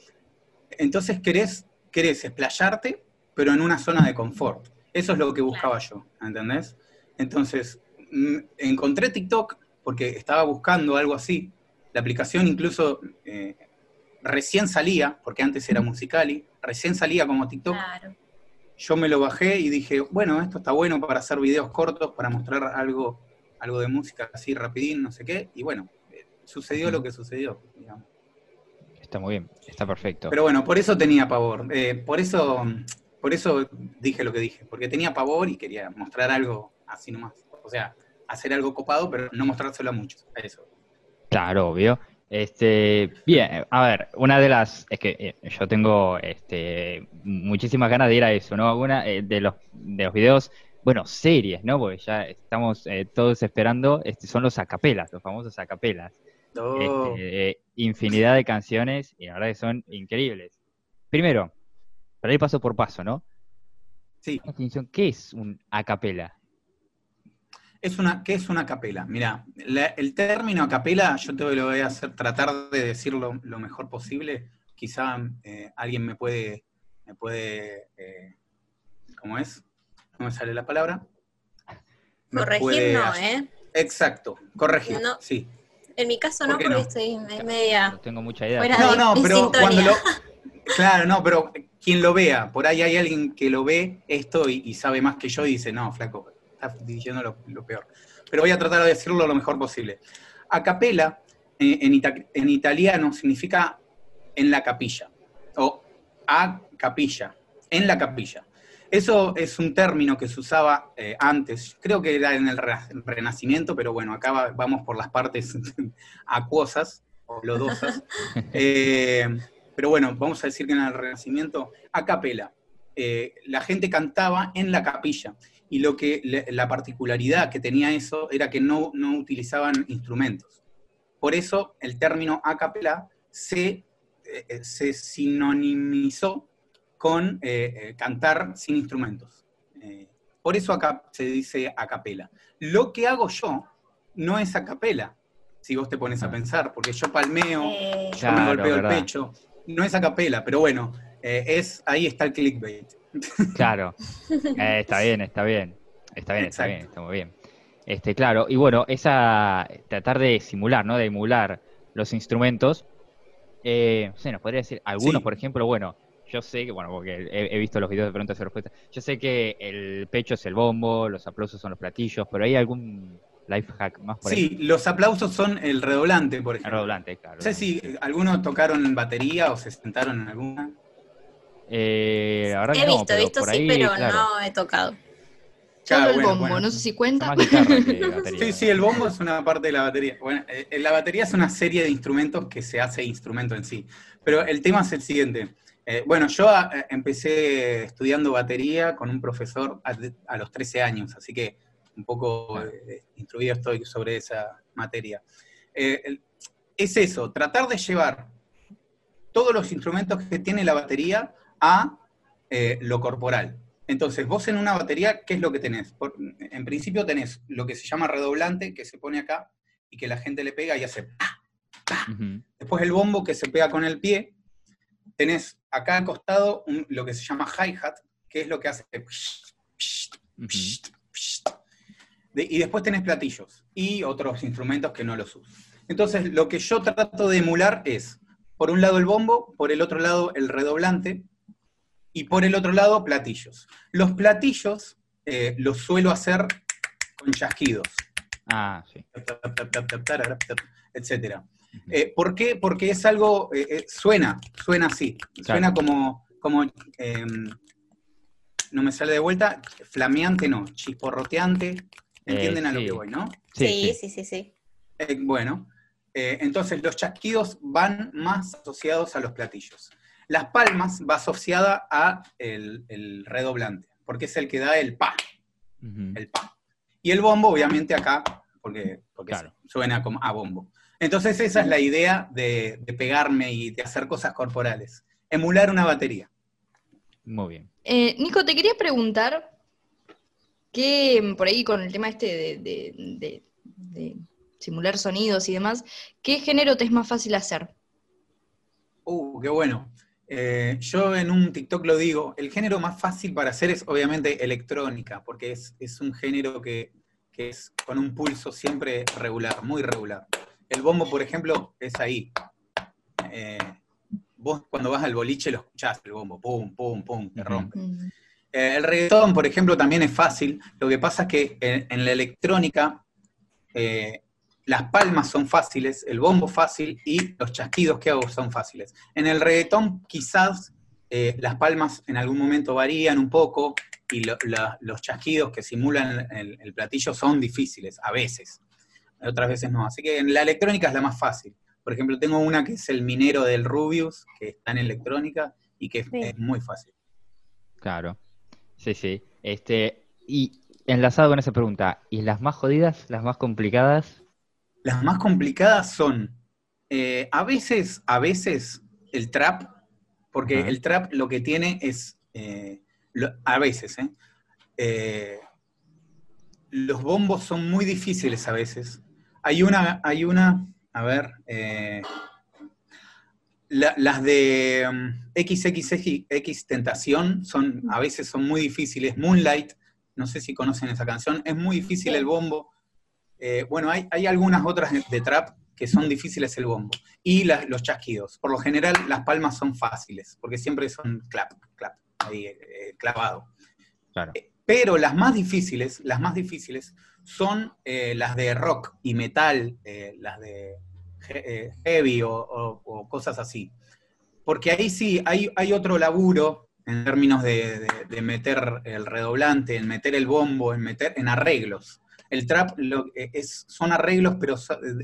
Entonces querés, querés explayarte, pero en una zona de confort. Eso es lo que buscaba yo, ¿entendés? Entonces, mm, encontré TikTok porque estaba buscando algo así. La aplicación incluso eh, recién salía, porque antes era Musicali, recién salía como TikTok. Claro. Yo me lo bajé y dije, bueno, esto está bueno para hacer videos cortos, para mostrar algo, algo de música así rapidín, no sé qué. Y bueno, eh, sucedió lo que sucedió, digamos. Está muy bien, está perfecto. Pero bueno, por eso tenía pavor. Eh, por eso, por eso dije lo que dije, porque tenía pavor y quería mostrar algo así nomás. O sea, hacer algo copado, pero no mostrárselo a muchos. Eso. Claro, obvio. Este, bien, a ver, una de las, es que eh, yo tengo este, muchísimas ganas de ir a eso, ¿no? Una eh, de los, de los videos, bueno, series, ¿no? Porque ya estamos eh, todos esperando, este, son los acapelas, los famosos acapelas. Oh, Este, infinidad de canciones y la verdad que son increíbles. Primero, para ir paso por paso, ¿no? sí, ¿qué es un acapela? Es una, ¿qué es una capela? Mira, la- el término capela, yo te lo voy a hacer, tratar de decirlo lo mejor posible. Quizá eh, alguien me puede, me puede, eh, ¿cómo es? No me sale la palabra. Me Corregir puede no, ¿eh? Exacto, corregir, No. sí. En mi caso ¿Por no, porque no? estoy me- media... No tengo mucha idea. Fuera No, de- no, pero cuando lo. Claro, no, pero quien lo vea, por ahí hay alguien que lo ve esto y, y sabe más que yo y dice, no, flaco, estás diciendo lo, lo peor. Pero voy a tratar de decirlo lo mejor posible. A capella, eh, en, ita- en italiano, significa en la capilla, o a capilla, en la capilla. Eso es un término que se usaba eh, antes, creo que era en el Rena- Renacimiento, pero bueno, acá va- vamos por las partes acuosas o lodosas. Eh, pero bueno, vamos a decir que en el Renacimiento, a capela, eh, la gente cantaba en la capilla. Y lo que la particularidad que tenía eso era que no, no utilizaban instrumentos. Por eso el término a capela se, eh, se sinonimizó con eh, eh, cantar sin instrumentos. Eh, por eso acá se dice a capela. Lo que hago yo no es a capela, si vos te pones a pensar, porque yo palmeo, Eh, yo Claro, me golpeo verdad. el pecho. No es a capela, pero bueno, eh, es, ahí está el clickbait. Claro. Eh, está bien, está bien. Está bien, está Exacto. bien, está muy bien. Este, claro, y bueno, esa tratar de simular, ¿no? De emular los instrumentos. Eh, no sé, nos podría decir, algunos, Sí. por ejemplo, bueno, yo sé que, bueno, porque he, he visto los videos de preguntas y respuestas, yo sé que el pecho es el bombo, los aplausos son los platillos, pero ¿hay algún life hack más por ahí? Sí, los aplausos son el redoblante, por El ejemplo. redoblante, claro. No sé si algunos tocaron batería o se sentaron en alguna. Eh, he no, visto, he visto por sí, ahí, pero claro, no he tocado. Solo Claro, el bueno, bombo, bueno. no sé si cuenta. batería. Sí, sí, el bombo es una parte de la batería. Bueno, eh, la batería es una serie de instrumentos que se hace instrumento en sí. Pero el tema es el siguiente. Eh, bueno, yo ah, eh, empecé estudiando batería con un profesor a, a los 13 años, así que un poco eh, instruido estoy sobre esa materia. Eh, es eso, tratar de llevar todos los instrumentos que tiene la batería a eh, lo corporal. Entonces, vos en una batería, ¿qué es lo que tenés? Por- en principio tenés lo que se llama redoblante, que se pone acá y que la gente le pega y hace. Después el bombo que se pega con el pie. Tenés acá al costado un- lo que se llama hi-hat, que es lo que hace... De- y después tenés platillos y otros instrumentos que no los uso. Entonces, lo que yo trato de emular es, por un lado el bombo, por el otro lado el redoblante, y por el otro lado platillos. Los platillos eh, los suelo hacer con chasquidos, Ah, sí. etcétera. Eh, ¿Por qué? Porque es algo, eh, eh, suena, suena así, suena como, como em, no me sale de vuelta, flameante no, chisporroteante, ¿entienden Eh, a lo sí. que voy, no? Sí, sí, sí, sí. Eh, bueno, eh, entonces los chasquidos van más asociados a los platillos. Las palmas va asociada a el, el redoblante, porque es el que da el pa, el pa. Y el bombo, obviamente, acá, porque, porque Claro. suena como a bombo. Entonces esa es la idea de, de pegarme y de hacer cosas corporales. Emular una batería. Muy bien. Eh, Nico, te quería preguntar que por ahí con el tema este de, de- de- de simular sonidos y demás, ¿qué género te es más fácil hacer? Uh, qué bueno. Eh, yo en un TikTok lo digo, el género más fácil para hacer es obviamente electrónica, porque es, es un género que, que es con un pulso siempre regular, muy regular. El bombo, por ejemplo, es ahí. Eh, vos cuando vas al boliche lo escuchás, el bombo, pum, pum, pum, te rompe. Eh, el reggaetón, por ejemplo, también es fácil. Lo que pasa es que en, en la electrónica eh, las palmas son fáciles, el bombo fácil y los chasquidos que hago son fáciles. En el reggaetón quizás eh, las palmas en algún momento varían un poco y lo- la- los chasquidos que simulan el, el platillo son difíciles, a veces. Otras veces no. Así que en la electrónica es la más fácil. Por ejemplo, tengo una que es el minero del Rubius, que está en electrónica y que es- Sí. es muy fácil. Claro. Sí, sí. Este, y enlazado con esa pregunta, ¿y las más jodidas, las más complicadas? Las más complicadas son, eh, a veces, a veces, el trap, porque el trap lo que tiene es, eh, lo- a veces, ¿eh? Eh, los bombos son muy difíciles a veces. Hay una, hay una, a ver, eh, la- las de um, XXX Tentación son, a veces son muy difíciles. Moonlight, no sé si conocen esa canción, es muy difícil el bombo. Eh, bueno, hay, hay algunas otras de, trap que son difíciles el bombo. Y las- los chasquidos. Por lo general, las palmas son fáciles, porque siempre son clap, clap, ahí eh, clavado. Claro. Pero las más difíciles, las más difíciles son eh, las de rock y metal, eh, las de he- eh, heavy o, o- o cosas así. Porque ahí sí hay, hay otro laburo en términos de, de- de meter el redoblante, en meter el bombo, en meter en arreglos. El trap lo- eh, es, son arreglos, pero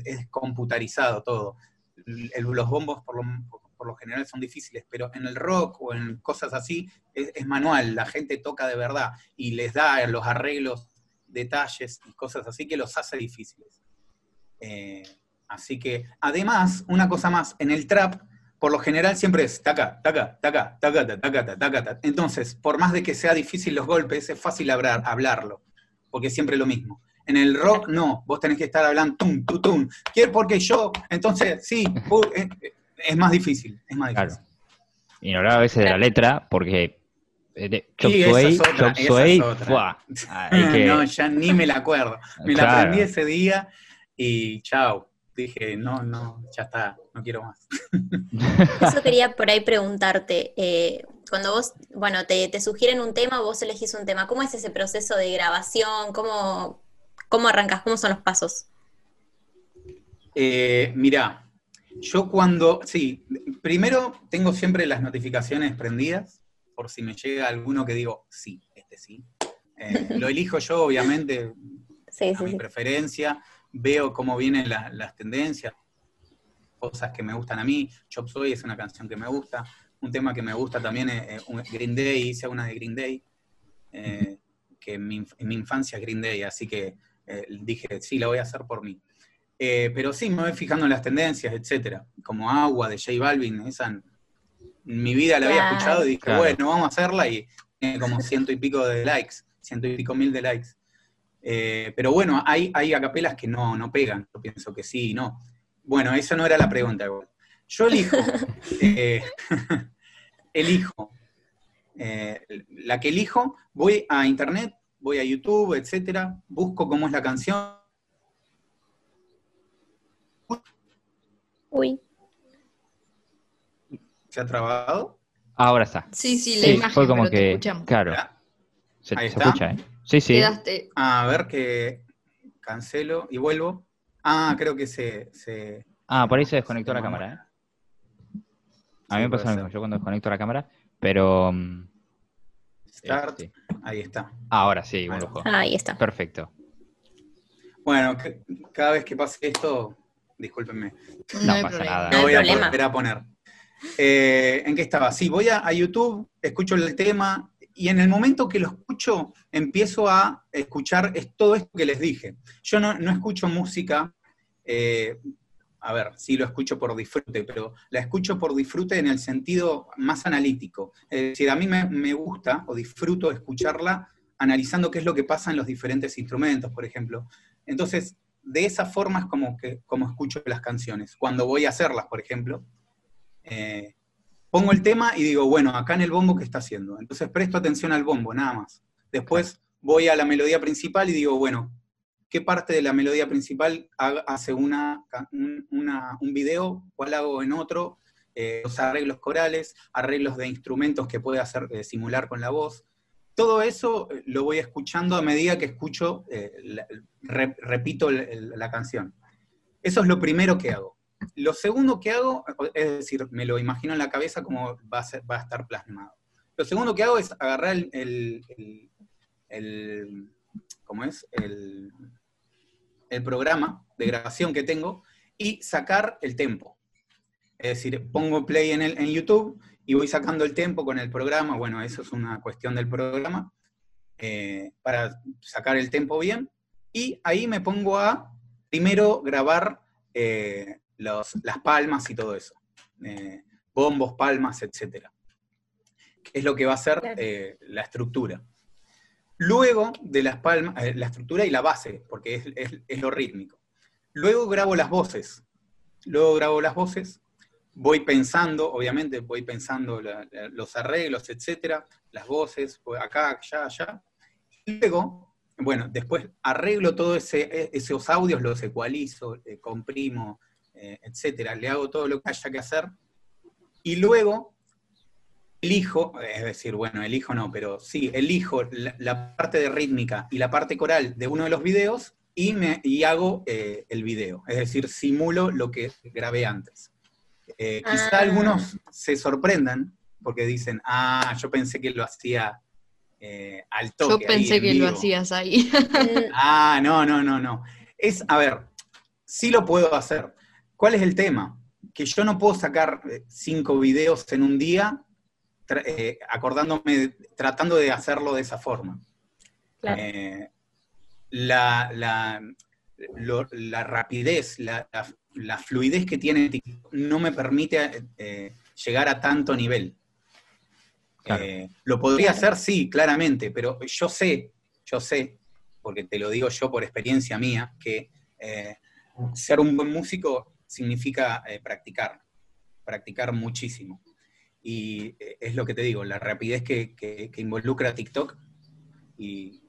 es computarizado todo. Los bombos por lo, por lo general son difíciles, pero en el rock o en cosas así es, manual, la gente toca de verdad y les da los arreglos, detalles y cosas así que los hace difíciles. Eh, así que, además, una cosa más, en el trap, por lo general siempre es taca, taca, taca, taca, taca, taca, taca, taca. Entonces, por más de que sea difícil los golpes, es fácil hablar, hablarlo, porque siempre lo mismo. En el rock, no, vos tenés que estar hablando tum, tum, tum. Quiero porque yo, entonces, sí, eh, eh, es más difícil, es más Claro. difícil. Y no hablaba a veces de la Claro. letra, porque eh, Chop Sí, esa Suey, es otra, Chop esa Suey, es otra. ¡fua! Hay que- No, ya ni me la acuerdo. Me la Claro. aprendí ese día y chao. Dije, no, no, ya está, no quiero más. Eso quería por ahí preguntarte. eh, cuando vos, bueno, te, te sugieren un tema, vos elegís un tema. ¿Cómo es ese proceso de grabación? ¿Cómo, cómo arrancas? ¿Cómo son los pasos? Eh, mirá, yo cuando, sí, primero tengo siempre las notificaciones prendidas, por si me llega alguno que digo, sí, este sí. Eh, lo elijo yo, obviamente, Sí, a sí, mi sí. preferencia, veo cómo vienen la- las tendencias, cosas que me gustan a mí. Chop Suey es una canción que me gusta. Un tema que me gusta también es eh, Green Day, hice una de Green Day, eh, que en mi, en mi infancia es Green Day, así que eh, dije, sí, la voy a hacer por mí. Eh, pero sí, me voy fijando en las tendencias, etcétera. Como Agua de J Balvin, esa en mi vida la había escuchado y dije, Claro. bueno, vamos a hacerla y tiene como ciento y pico de likes, ciento y pico mil de likes. Eh, pero bueno, hay, hay acapelas que no, no pegan, yo pienso que sí y no. Bueno, esa no era la pregunta. Yo elijo, eh, elijo, eh, la que elijo, voy a internet, voy a YouTube, etcétera, busco cómo es la canción, Uy. ¿Se ha trabado? Ahora está. Sí, sí, la Sí, imagen, fue como pero te que, escuchamos. claro, se, Ahí se está. escucha, ¿eh? Sí, sí. Quedaste. A ver que cancelo y vuelvo. Ah, creo que se... se- Ah, por ahí se desconectó la cámara, ¿eh? A mí Sí, me pasa lo mismo, yo cuando desconecto la cámara, pero... mm, Start, este, ahí está. ahora sí, un Ahí lujo. Ahí está. Perfecto. Bueno, cada vez que pase esto, discúlpenme, No hay pasa problema. nada. No voy a volver a poner. Eh, ¿En qué estaba? Sí, voy a, a YouTube, escucho el tema y en el momento que lo escucho empiezo a escuchar es todo esto que les dije. Yo no, no escucho música, eh, a ver, sí lo escucho por disfrute, pero la escucho por disfrute en el sentido más analítico. Es decir, a mí me, me gusta o disfruto escucharla analizando qué es lo que pasa en los diferentes instrumentos, por ejemplo. Entonces, de esa forma es como, que, como escucho las canciones. Cuando voy a hacerlas, por ejemplo, eh, pongo el tema y digo, bueno, acá en el bombo, ¿qué está haciendo? Entonces presto atención al bombo, nada más. Después voy a la melodía principal y digo, bueno, ¿qué parte de la melodía principal ha- hace una, un, video? ¿Cuál hago en otro? Eh, los arreglos corales, arreglos de instrumentos que puede hacer eh, simular con la voz. Todo eso eh, lo voy escuchando a medida que escucho, repito la canción. Eso es lo primero que hago. Lo segundo que hago, es decir, me lo imagino en la cabeza como va a, ser- va a estar plasmado. Lo segundo que hago es agarrar el- el- el- ¿cómo es? El, el programa de grabación que tengo y sacar el tempo. Es decir, pongo play en, el, en YouTube y voy sacando el tempo con el programa. Bueno, eso es una cuestión del programa. eh, para sacar el tempo bien. Y ahí me pongo a primero grabar eh, los- las palmas y todo eso. eh, bombos, palmas, etc. Que es lo que va a ser la estructura. Luego de las palmas, eh, la estructura y la base, porque es, es- lo rítmico. Luego grabo las voces. Luego grabo las voces. Voy pensando, obviamente, voy pensando los arreglos, etcétera, las voces, pues, acá, allá, allá. Luego, bueno, después arreglo todos ese, esos audios, los ecualizo, eh, comprimo, eh, etcétera, le hago todo lo que haya que hacer. Y luego elijo, es decir, bueno, elijo no, pero sí, elijo la, la parte de rítmica y la parte coral de uno de los videos y, me, y hago eh, el video. Es decir, simulo lo que grabé antes. Eh, quizá Ah. algunos se sorprendan porque dicen, ah, yo pensé que lo hacía eh, al Yo toque. ahí pensé en que lo vivo". hacías ahí. Mm, Ah, no, no, no, no. Es, a ver, sí lo puedo hacer. ¿Cuál es el tema? Que yo no puedo sacar eh, cinco videos en un día tra- eh, acordándome, tratando de hacerlo de esa forma. Claro. Eh, la, la- lo- la rapidez, la, la- la fluidez que tiene TikTok no me permite eh, llegar a tanto nivel. Claro. Eh, lo podría Claro. hacer, sí, claramente, pero yo sé, yo sé, porque te lo digo yo por experiencia mía, que eh, ser un buen músico significa eh, practicar, practicar muchísimo. Y eh, es lo que te digo, la rapidez que, que- que involucra TikTok y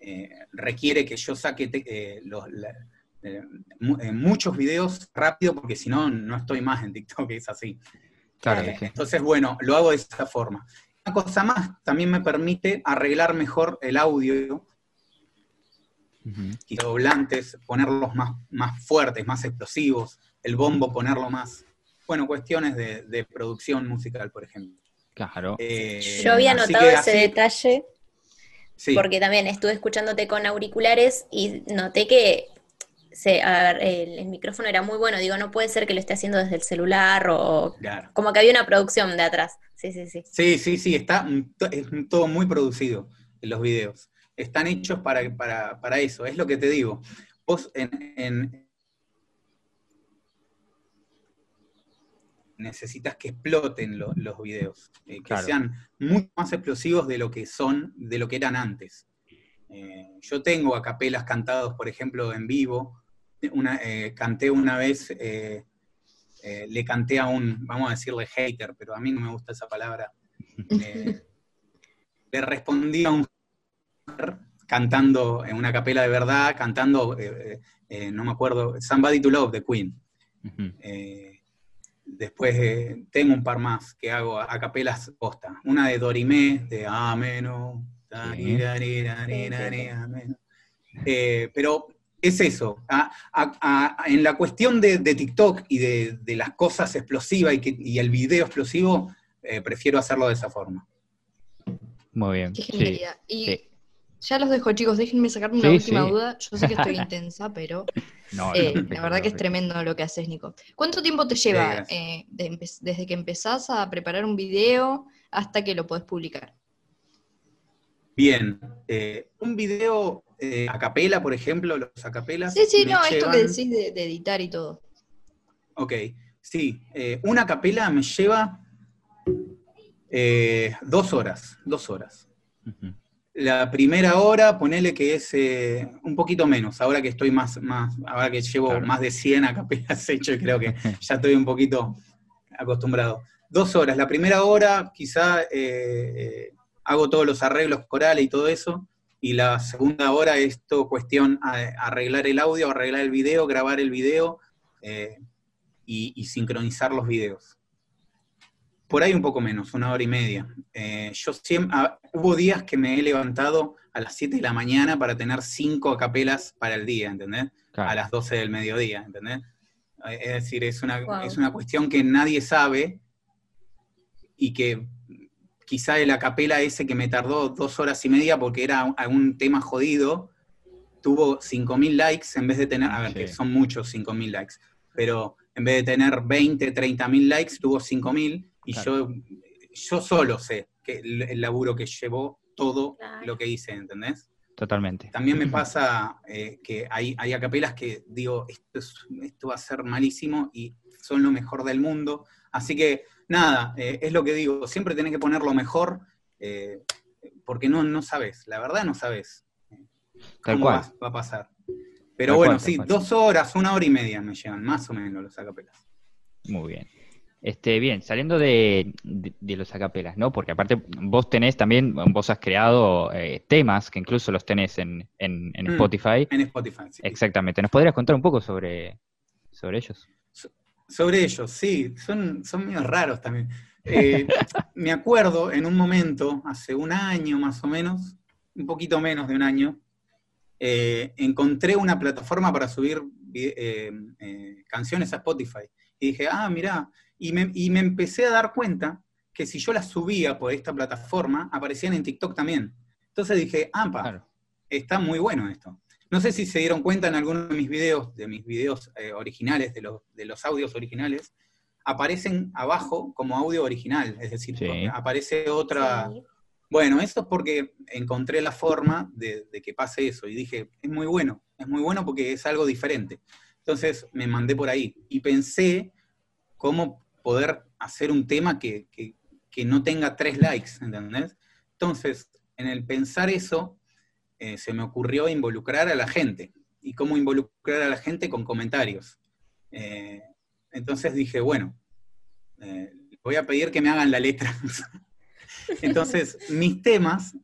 eh, requiere que yo saque eh, los- la- eh, mu- muchos videos rápido, porque si no, no estoy más en TikTok, es así. Claro sí. Entonces, bueno, lo hago de esa forma. Una cosa más, también me permite arreglar mejor el audio, Ujú. quizá doblantes, ponerlos más, más fuertes, más explosivos, el bombo ponerlo más. Bueno, cuestiones de, de producción musical, por ejemplo. Claro. Eh, Yo había notado ese así- detalle sí, porque también estuve escuchándote con auriculares y noté que se, a ver, el, el micrófono era muy bueno. Digo, no puede ser que lo esté haciendo desde el celular o claro. como que había una producción de atrás. Sí, sí, sí. Sí, sí, sí, está es todo muy producido en los videos. Están hechos para, para, para eso, es lo que te digo. Vos en, en- necesitas que exploten lo- los videos, eh, que Claro. sean mucho más explosivos de lo que son, de lo que eran antes. Eh, yo tengo a capelas cantados, por ejemplo, en vivo. Una, eh, canté una vez, le canté a un, vamos a decirle hater, pero a mí no me gusta esa palabra. Le respondí a un cantando en una capela de verdad, cantando, no me acuerdo, Somebody to Love de Queen. Después eh, tengo un par más que hago a capelas posta. Una de Dorimé, de Ameno. Eh, pero es eso. A- a- a- en la cuestión de, de TikTok y de, de las cosas explosivas y, que, y el video explosivo, eh, prefiero hacerlo de esa forma. Muy bien. Qué sí. genialidad. Y sí. Ya los dejo, chicos. Déjenme sacarme una Sí, última sí. duda. Yo sé que estoy intensa, pero No, no, eh, perfecto, la verdad que es tremendo lo que haces, Nico. ¿Cuánto tiempo te lleva eh, de desde que empezás a preparar un video hasta que lo podés publicar? Bien, eh, un video eh, a capela, por ejemplo, los acapelas. Sí, sí, me no, esto que decís de, de editar y todo. Ok, sí, eh, una capela me lleva eh, dos horas, dos horas. Ujú. La primera hora, ponele que es eh, un poquito menos, ahora que estoy más, más ahora que llevo Claro. más de 100 a capelas hecho, creo que ya estoy un poquito acostumbrado. Dos horas, la primera hora quizá eh, eh, hago todos los arreglos corales y todo eso, y la segunda hora es todo cuestión a- arreglar el audio, arreglar el video, grabar el video eh, y, y sincronizar los videos. Por ahí un poco menos, una hora y media. Eh, yo siempre, ah, hubo días que me he levantado a las 7 de la mañana para tener cinco acapelas para el día, ¿entendés? Claro. A las 12 del mediodía, ¿entendés? Eh, Es decir, es una, Wow. es una cuestión que nadie sabe y que quizá el acapela ese que me tardó dos horas y media porque era un, un tema jodido, tuvo 5.000 likes en vez de tener, a ver, Sí. que son muchos 5.000 likes, pero en vez de tener 20, 30.000 likes, tuvo 5.000 y Claro. yo, yo solo sé que el, el laburo que llevó todo Claro. lo que hice, ¿entendés? Totalmente. También me pasa eh, que hay, hay acapelas que digo, esto, es- esto va a ser malísimo y son lo mejor del mundo. Así que nada, eh, es lo que digo, siempre tenés que poner lo mejor eh, porque no, no sabes, la verdad no sabes Tal cómo cual. va, va a pasar. Pero Tal bueno, cual, sí, cual. dos horas, una hora y media me llevan, más o menos los acapelas. Muy bien. Este, bien, saliendo de, de- de los acapelas, ¿no? Porque aparte vos tenés también, vos has creado eh, temas que incluso los tenés en, en- en Mm. Spotify. En Spotify, sí. Exactamente. ¿Nos podrías contar un poco sobre, sobre ellos? Sobre ellos, sí, son, son medio raros también. Eh, me acuerdo en un momento, hace un año más o menos, un poquito menos de un año, eh, encontré una plataforma para subir canciones a Spotify. Y dije, ah, mirá, y me, y me empecé a dar cuenta que si yo las subía por esta plataforma, aparecían en TikTok también. Entonces dije, ah, pa, Claro. está muy bueno esto. No sé si se dieron cuenta en alguno de mis videos, de mis videos eh, originales, de los, de los audios originales, aparecen abajo como audio original, es decir, Sí. aparece otra... Sí. Bueno, esto es porque encontré la forma de, de que pase eso y dije, es muy bueno, es muy bueno porque es algo diferente. Entonces me mandé por ahí y pensé cómo poder hacer un tema que, que- no tenga tres likes, ¿entendés? Entonces, en el pensar eso, eh, se me ocurrió involucrar a la gente. ¿Y cómo involucrar a la gente? Con comentarios. Eh, entonces dije, bueno, eh, voy a pedir que me hagan la letra. entonces, mis temas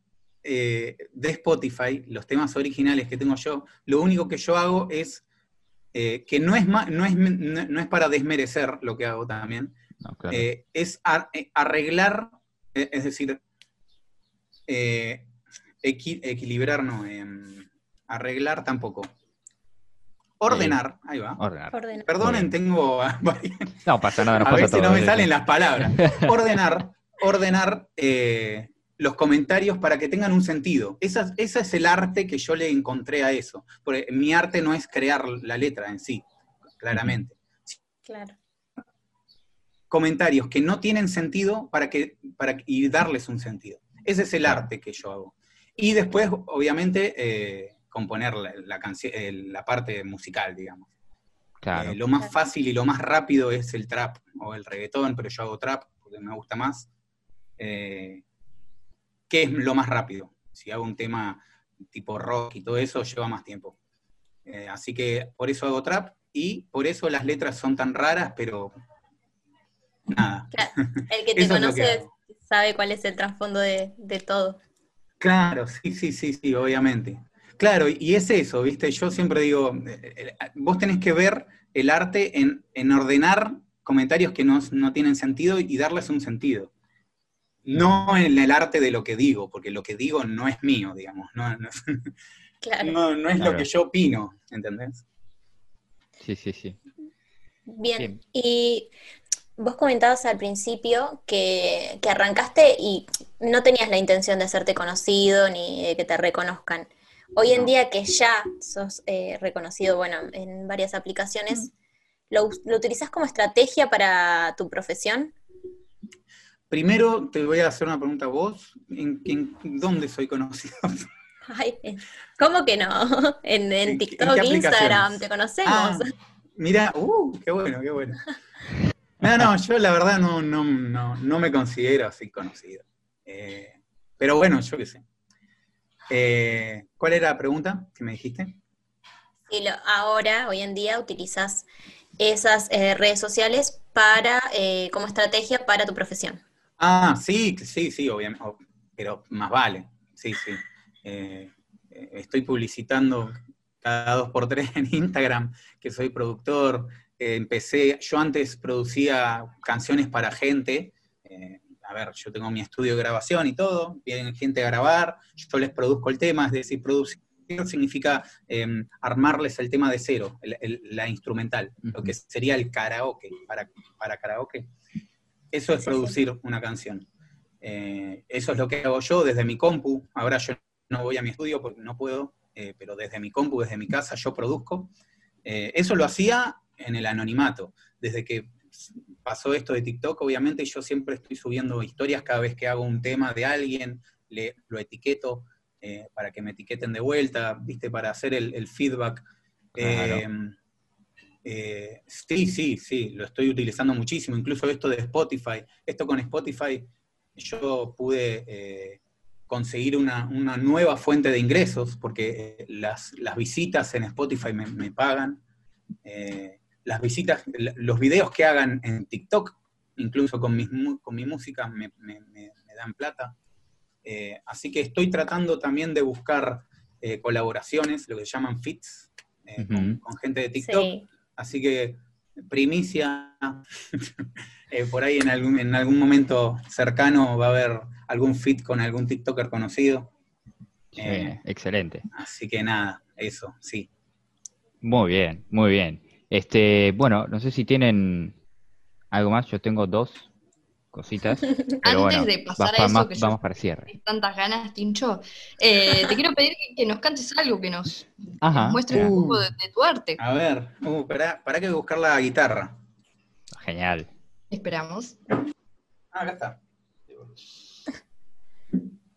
de Spotify, los temas originales que tengo yo, lo único que yo hago es, eh, que no es, no, es, no es para desmerecer lo que hago también, No, claro. eh, es ar- eh, arreglar, eh, es decir, eh, equi- equilibrar, no, em, arreglar tampoco. Ordenar, ahí va. Ordenar. Ordena. Perdonen, tengo No pasa nada, nos a pasa veces todo. no me salen las palabras. Ordenar, ordenar eh, los comentarios para que tengan un sentido. Esa, ese es el arte que yo le encontré a eso. Porque mi arte no es crear la letra en sí, claramente. Claro. Comentarios que no tienen sentido para que, para, y darles un sentido. Ese es el arte que yo hago. Y después, obviamente, eh, componer la, eh, la parte musical, digamos. Claro. Eh, lo más fácil y lo más rápido es el trap o el reggaetón, pero yo hago trap porque me gusta más. Eh, ¿Qué es lo más rápido? Si hago un tema tipo rock y todo eso, lleva más tiempo. Eh, así que por eso hago trap y por eso las letras son tan raras, pero nada. Claro, El que te que conoce sabe cuál es el trasfondo de, de todo. Claro, sí, sí, sí, sí, obviamente. Claro, y- y es eso, ¿viste? Yo siempre digo, eh, eh, vos tenés que ver el arte en, en ordenar comentarios que no, no tienen sentido y darles un sentido. No en el arte de lo que digo, porque lo que digo no es mío, digamos, no, no, Claro. no- no es lo que yo opino, ¿entendés? Sí, sí, sí. Bien. Bien. Y vos comentabas al principio que, que arrancaste y no tenías la intención de hacerte conocido ni de que te reconozcan. Hoy en No. día que ya sos eh, reconocido, bueno, en varias aplicaciones, ¿lo, us- lo utilizás como estrategia para tu profesión? Primero te voy a hacer una pregunta a vos. ¿En, en dónde soy conocido? Ay, ¿cómo que no? En, en ¿En en TikTok, aplicaciones? Instagram, te conocemos. Ah, mira, uh, qué bueno, qué bueno. No, no, yo la verdad no, no, no, no me considero así conocido. Eh, pero bueno, yo qué sé. Eh, ¿Cuál era la pregunta que me dijiste? Y lo- ahora, hoy en día, utilizas esas eh, redes sociales para eh, como estrategia para tu profesión. Ah, sí, sí, sí, obviamente. Pero más vale. Sí, sí. Eh, eh, estoy publicitando cada dos por tres en Instagram que soy productor. Eh, empecé, yo antes producía canciones para gente. eh, a ver, yo tengo mi estudio de grabación y todo. Vienen gente a grabar, yo les produzco el tema, es decir, producir significa eh, armarles el tema de cero, el- el- la instrumental, lo que sería el karaoke, para, para karaoke. Eso es Sí, sí. producir una canción. Eh, eso es lo que hago yo desde mi compu. Ahora yo no voy a mi estudio porque no puedo, eh, pero desde mi compu, desde mi casa, yo produzco. Eh, eso lo hacía en el anonimato. Desde que pasó esto de TikTok, obviamente yo siempre estoy subiendo historias cada vez que hago un tema de alguien, le, lo etiqueto para que me etiqueten de vuelta, ¿viste? Para hacer el, el feedback. Claro. Eh, sí, sí, sí, lo estoy utilizando muchísimo, incluso esto de Spotify. Esto con Spotify, yo pude eh, conseguir una, una nueva fuente de ingresos, porque eh, las, las visitas en Spotify me, me pagan. Eh, las visitas, los videos que hagan en TikTok, incluso con, mis mu- con mi música, me, me- me- me dan plata. Eh, así que estoy tratando también de buscar eh, colaboraciones, lo que se llaman fits, eh, con, con gente de TikTok. Sí. Así que primicia, eh, por ahí en algún, en algún momento cercano va a haber algún fit con algún TikToker conocido. Sí, Eh, excelente. así que nada, eso, sí. Muy bien, muy bien. Este, bueno, no sé si tienen algo más. Yo tengo dos cositas. Pero Antes bueno, de pasar va- a eso, vamos, que yo- vamos para cierre. Tantas ganas, Tincho. Eh, te quiero pedir que, que nos cantes algo, que nos, Ajá. nos muestres un poco de, de tu arte. A ver, uh, pará, pará que buscar la guitarra. Genial. Esperamos. Ah, acá está.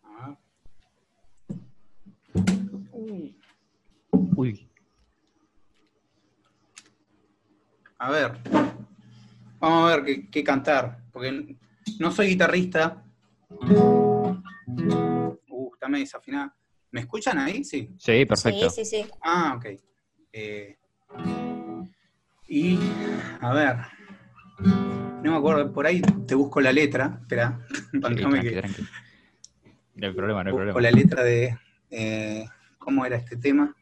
A ver. Uy, A ver, vamos a ver qué, qué cantar, porque no soy guitarrista. Uh, está medio desafinada. ¿Me escuchan ahí? Sí. sí, perfecto. Sí, sí, sí. Ah, ok. Eh, y, a ver, no me acuerdo, por ahí te busco la letra. Espera, Sí, tranqui, que tranqui. No hay problema, no hay busco problema. la letra de. eh, ¿Cómo era este tema?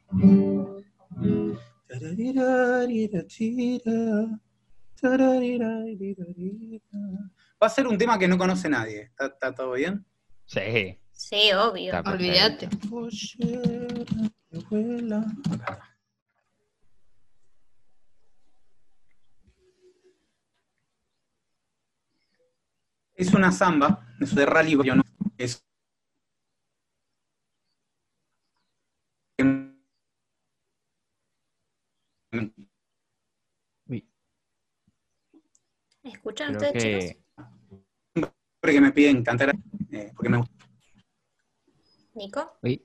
Va a ser un tema que no conoce nadie. ¿Está, está todo bien? Sí, Sí, obvio. Olvídate. Es una samba, es de rally, yo no- es Uy, ¿Me escuchan creo ustedes, que chicos? Siempre que me piden cantar, eh, porque me gusta. Nico. uy,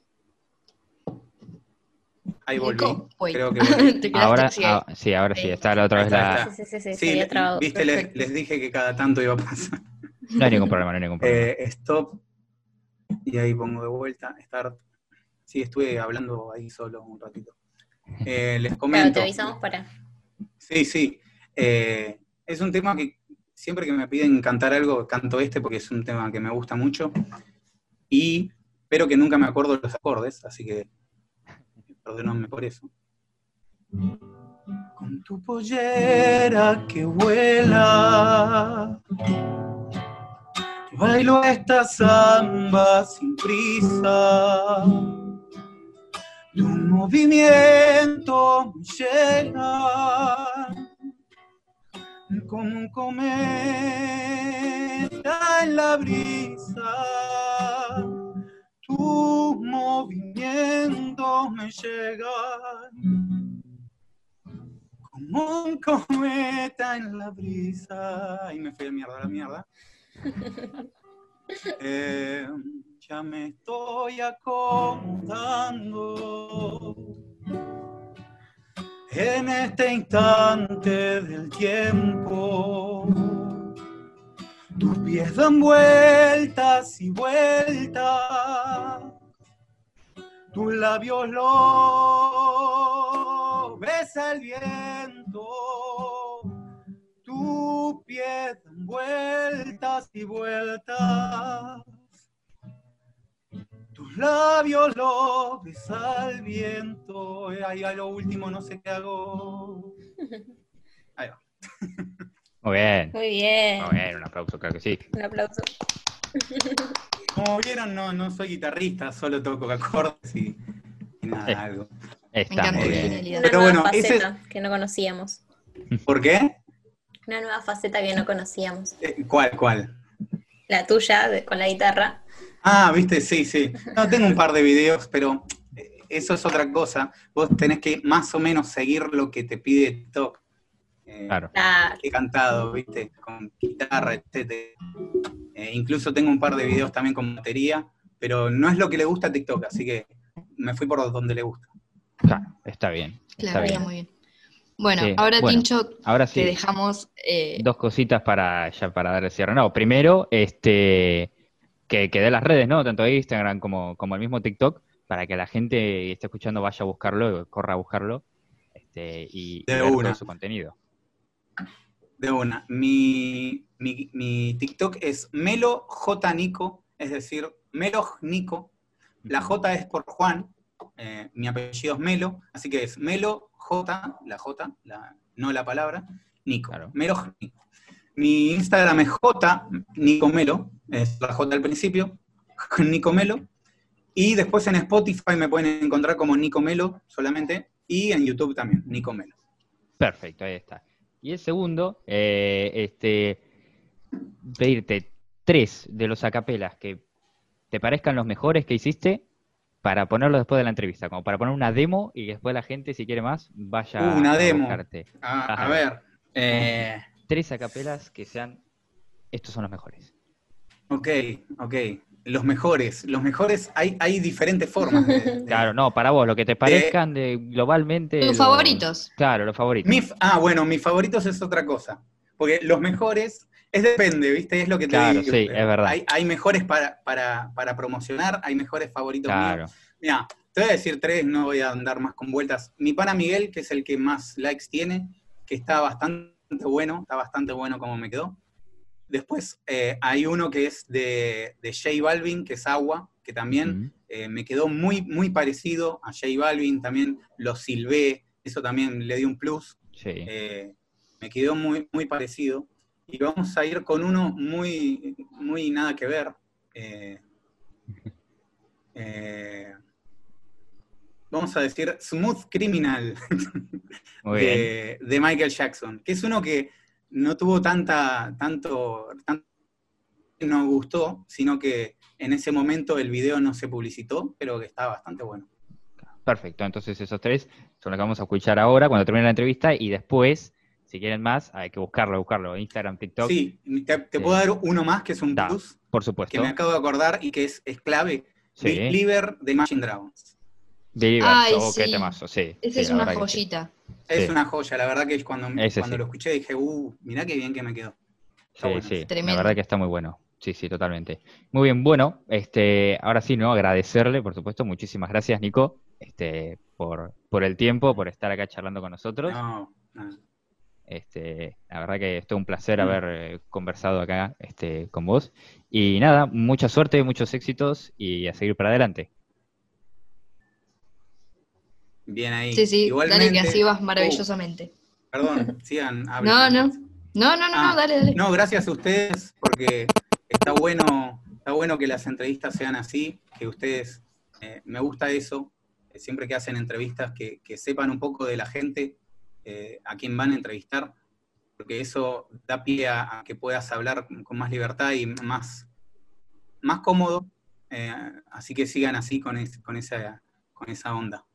Ahí volví. Nico. Creo que volví. Ahora, ah, sí, ahora sí, está la otra vez la... Sí, sí, sí, le- viste, les, dije que cada tanto iba a pasar. No hay ningún problema, no hay ningún problema. Eh, stop. Y ahí pongo de vuelta. Start. Sí, estuve hablando ahí solo un ratito. Eh, les Claro, comento. te avisamos para. Sí, sí. Eh, es un tema que siempre que me piden cantar algo, canto este porque es un tema que me gusta mucho. Y espero que nunca me acuerdo los acordes, así que perdónenme por eso. Con tu pollera que vuela. Bailo esta samba sin prisa. Tu movimiento me llena como un cometa en la brisa. Tus movimientos me llegan como un cometa en la brisa. Ahí me fui a mierda, a la mierda. Eh, ya me estoy acomodando en este instante del tiempo. Tus pies dan vueltas y vueltas, tus labios los besa el viento, tus pies dan vueltas y vueltas. Tus labios los besa el viento. Ahí a lo último no sé qué hago. Ahí va. Muy bien. Muy bien. Muy bien, un aplauso, claro que sí. Un aplauso. Como vieron, no, no soy guitarrista, solo toco acordes y, y nada, Eh. algo. Está encanta muy bien. genialidad. Una Pero nueva bueno, ese- faceta que no conocíamos. ¿Por qué? Una nueva faceta que no conocíamos. Eh, ¿Cuál, cuál? La tuya, de- con la guitarra. Ah, viste, sí, sí. No, tengo un par de videos, pero eh, eso es otra cosa. Vos tenés que más o menos seguir lo que te pide TikTok. Eh, Claro. La, He cantado, viste, con guitarra, etc. Eh, incluso tengo un par de videos también con batería, pero no es lo que le gusta a TikTok, así que me fui por donde le gusta. Claro, está bien. Claro, está bien. muy bien. Bueno, Sí, ahora bueno, Tincho, Ahora te sí, dejamos. eh, dos cositas para ya para dar el cierre. No, primero, este que, que dé las redes, ¿no? Tanto Instagram como, como el mismo TikTok, para que la gente que esté escuchando vaya a buscarlo, corra a buscarlo, este, y, y De ver una. todo su contenido. De una. Mi, mi, mi TikTok es Melo J Nico, es decir, Melo Nico. La J es por Juan, eh, mi apellido es Melo, así que es Melo J, la J, la- no la palabra, Nico. Claro. Melo Nico. Mi Instagram es J, Nico Melo, es la J al principio, Nico Melo. Y después en Spotify me pueden encontrar como Nico Melo solamente, y en YouTube también, Nico Melo. Perfecto, ahí está. Y el segundo, eh, este, pedirte tres de los acapelas que te parezcan los mejores que hiciste para ponerlos después de la entrevista, como para poner una demo y que después la gente, si quiere más, vaya Uh, una a demo. buscarte. A, ver, eh, Tres acapelas que sean, estos son los mejores. ok, ok. Los mejores, los mejores, hay, hay diferentes formas. de- de- Claro, no, para vos, lo que te parezcan de globalmente. tus los- favoritos. Claro, los favoritos. Mi ah, bueno, mis favoritos es otra cosa. Porque los mejores, es depende, ¿viste? Es lo que te Claro, digo. sí, es verdad. Hay, hay mejores para, para, para promocionar, hay mejores favoritos Claro, míos. Mira, te voy a decir tres, no voy a andar más con vueltas. Mi pana Miguel, que es el que más likes tiene, que está bastante bueno, está bastante bueno como me quedó. Después eh, hay uno que es de, de J Balvin, que es Agua, que también eh, me quedó muy, muy parecido a J Balvin, también lo silbé, eso también le dio un plus. sí. Eh, me quedó muy, muy parecido. Y vamos a ir con uno muy, muy nada que ver. Eh, eh, vamos a decir Smooth Criminal de, de Michael Jackson, que es uno que no tuvo tanta, tanto, tanto no gustó, sino que en ese momento el video no se publicitó, pero que está bastante bueno. Perfecto, entonces esos tres son los que vamos a escuchar ahora cuando termine la entrevista y después, si quieren más, hay que buscarlo, buscarlo. Instagram, TikTok, Sí, te, te Sí. puedo dar uno más que es un Da, plus, por que supuesto. me acabo de acordar y que es, es clave. Sí. Believer de Imagine Dragons. Believers, Ay, oh, qué sí. temazo, sí. Esa sí, es una sí. joyita. Es Sí. una joya, la verdad que cuando, cuando sí. lo escuché dije, uh, mirá qué bien que me quedó. Está Sí, bueno. sí, la verdad que está muy bueno. Sí, sí, totalmente. Muy bien, bueno, este, ahora sí, ¿no? Agradecerle, por supuesto, muchísimas gracias, Nico, este, por, por el tiempo, por estar acá charlando con nosotros. No, no. Este, la verdad que es todo un placer Mm. haber eh, conversado acá este, con vos. Y nada, mucha suerte, muchos éxitos y a seguir para adelante. Bien ahí. Sí, sí, Igualmente, dale que así vas maravillosamente. Perdón, sigan. No, hablen. no. No, no, no, Ah, no, dale, dale. No, gracias a ustedes, porque está bueno, está bueno que las entrevistas sean así, que ustedes, eh, me gusta eso, eh, siempre que hacen entrevistas, que, que sepan un poco de la gente eh, a quien van a entrevistar, porque eso da pie a, a que puedas hablar con más libertad y más, más cómodo. así que sigan así con, es- con, esa, con esa onda.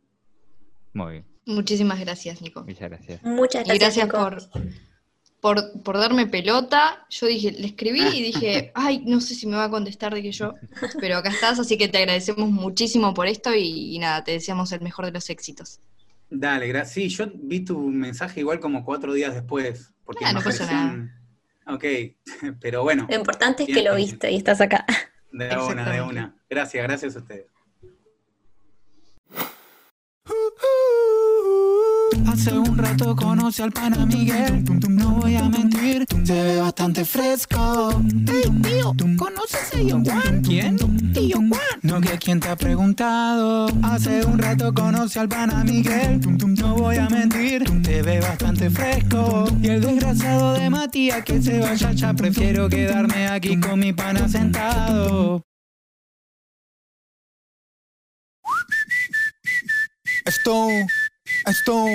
Muy bien, Muchísimas gracias, Nico. muchas gracias. Muchas Y gracias, gracias Nico. por, por, por darme pelota. Yo dije, le escribí y dije, ay, no sé si me va a contestar, dije yo, pero acá estás, así que te agradecemos muchísimo por esto y, y nada, te deseamos el mejor de los éxitos. Dale, gracias. Sí, yo vi tu mensaje igual como cuatro días después. Porque Ah, no pasa un- Ok, pero bueno, Lo importante es Bien, que lo bien. viste y estás acá. de una, de una. Gracias, gracias a ustedes. Hace un rato conocí al pana Miguel, no voy a mentir, se ve bastante fresco. Hey, tío, ¿conoces a Tío Juan? ¿Quién? Tío Juan. No, que quién te ha preguntado. Hace un rato conocí al pana Miguel, no voy a mentir, te ve bastante fresco. Y el desgraciado de Matías que se vaya ya, prefiero quedarme aquí con mi pana sentado. Esto, esto,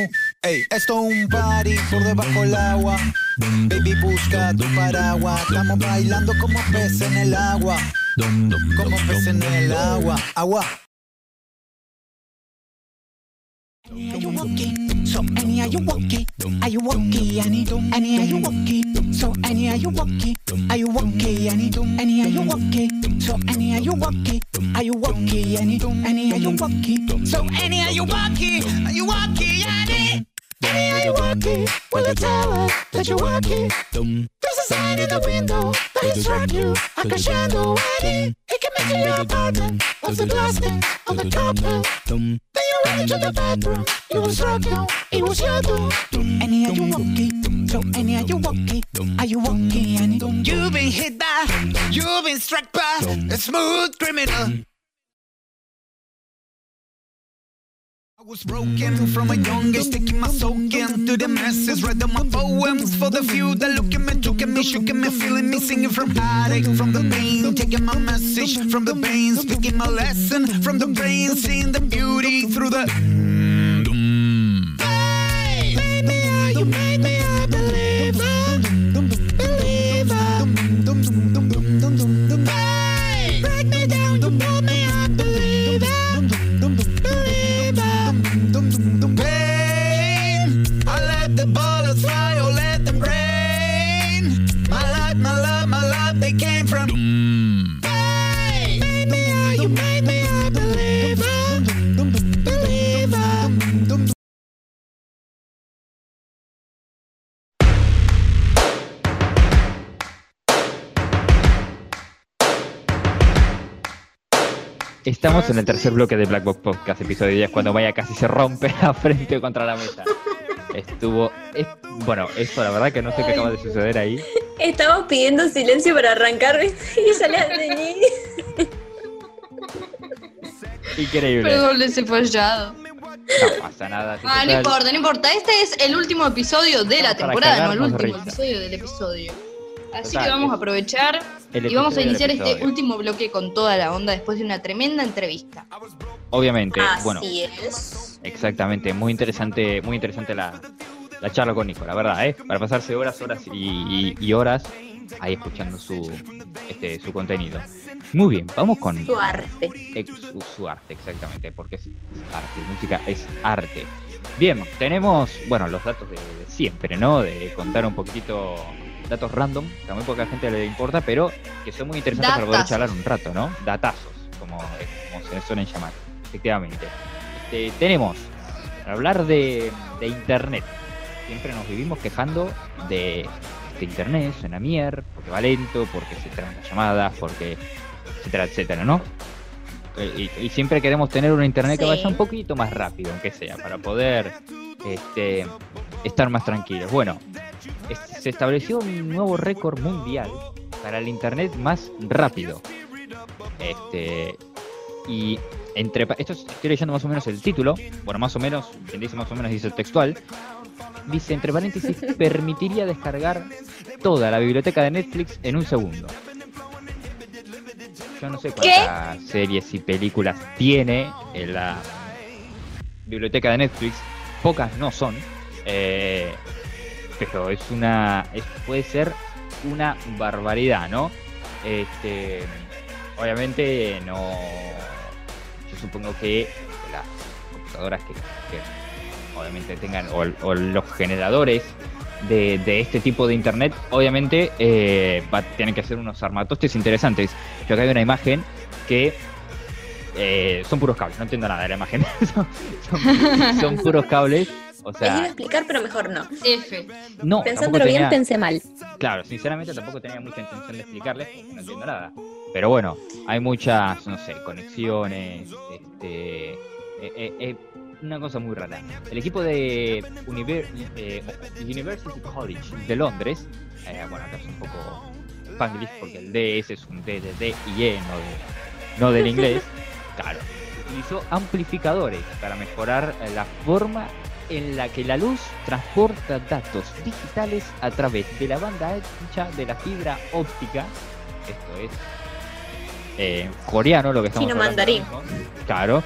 ey, esto un party por debajo del agua. Baby, busca tu paraguas. Estamos bailando como peces en el agua. Como peces en el agua. Agua. So Annie, are you walking? Are you walking, Annie? Annie, are you walking? So Annie, are you walking? Are you walking, Annie? Annie, are you walking? So Annie, are you walking? Are you walking, Annie? Annie, are you walking? So Annie, are you walking? Are you walking, Annie? You walking? Will it tell us that you're walking? There's a sign in the window that it's instructs you like a shadow, Annie. It can make you your apartment of the blasting on the carpet. Then you ran into the bedroom. You was rocking, it was your doom. Annie, are you walking? So Annie, are you walking? Are you walking, Annie? You've been hit by, you've been struck by a smooth criminal. I was broken from a young age, taking my soul into the masses. Writing my poems for the few that look at me, took at me, shook at me, feeling me, singing from heartache, from the pain, taking my message from the veins, speaking my lesson from the brain, seeing the beauty through the. Estamos en el tercer bloque de Black Box Podcast, episodio 10, cuando Maya casi se rompe la frente contra la mesa. Estuvo. es- bueno, esto la verdad que no sé qué acaba de suceder ahí. Estamos pidiendo silencio para arrancar ¿viste? y ya le hace Increíble. Perdón, les he fallado. No pasa nada. sí, Ah, no importa, no importa. Este es el último episodio de la temporada, no el último risa. episodio del episodio. Así Total, que vamos a aprovechar y vamos a iniciar este último bloque con toda la onda después de una tremenda entrevista. Obviamente, Así bueno, es. exactamente, muy interesante, muy interesante la, la charla con Nico, la verdad, ¿eh? Para pasarse horas, horas y, y- y horas ahí escuchando su, este, su contenido. Muy bien, vamos con Su arte. ex- su, su arte, exactamente, porque es arte, música es arte. Bien, tenemos, bueno, los datos de, de siempre, ¿no? De contar un poquito datos random, que a muy poca gente le importa, pero que son muy interesantes para poder charlar un rato, ¿no? Datazos, como, como se suelen llamar, efectivamente. Este, tenemos, para hablar de, de Internet, siempre nos vivimos quejando de que Internet suena mier, porque va lento, porque se traen las llamadas, porque etcétera, etcétera, ¿no? Eh, Y, y siempre queremos tener una internet que vaya un poquito más rápido, aunque sea, para poder este, estar más tranquilos. Bueno, es- se estableció un nuevo récord mundial para el internet más rápido. Este, y entre esto es- estoy leyendo más o menos el título, bueno, más o menos, quien dice más o menos dice textual. dice entre paréntesis, permitiría descargar toda la biblioteca de Netflix en un segundo. Yo no sé cuántas series y películas tiene en la biblioteca de Netflix, pocas no son, eh, pero es una, puede ser una barbaridad, ¿no? Este, obviamente no, yo supongo que las computadoras que, obviamente tengan, o, los generadores de, este tipo de internet, obviamente eh, va, tienen que ser unos armatostes interesantes. Yo acá hay una imagen que eh, son puros cables, no entiendo nada de la imagen. son puros cables. O Les iba a sea, explicar, pero mejor no. F. no, Pensándolo tampoco bien, tenía- pensé mal. Claro, sinceramente tampoco tenía mucha intención de explicarles porque no entiendo nada. Pero bueno, hay muchas, no sé, conexiones, este, eh, eh, eh, una cosa muy rara. El equipo de Univer- eh, University College de Londres, eh, bueno, acá es un poco spanglish porque el DS es un D de D y E, no, de- no del inglés. Claro, utilizó amplificadores para mejorar la forma en la que la luz transporta datos digitales a través de la banda ancha de la fibra óptica. Esto es eh, coreano lo que estamos Chino hablando mandarín. Claro.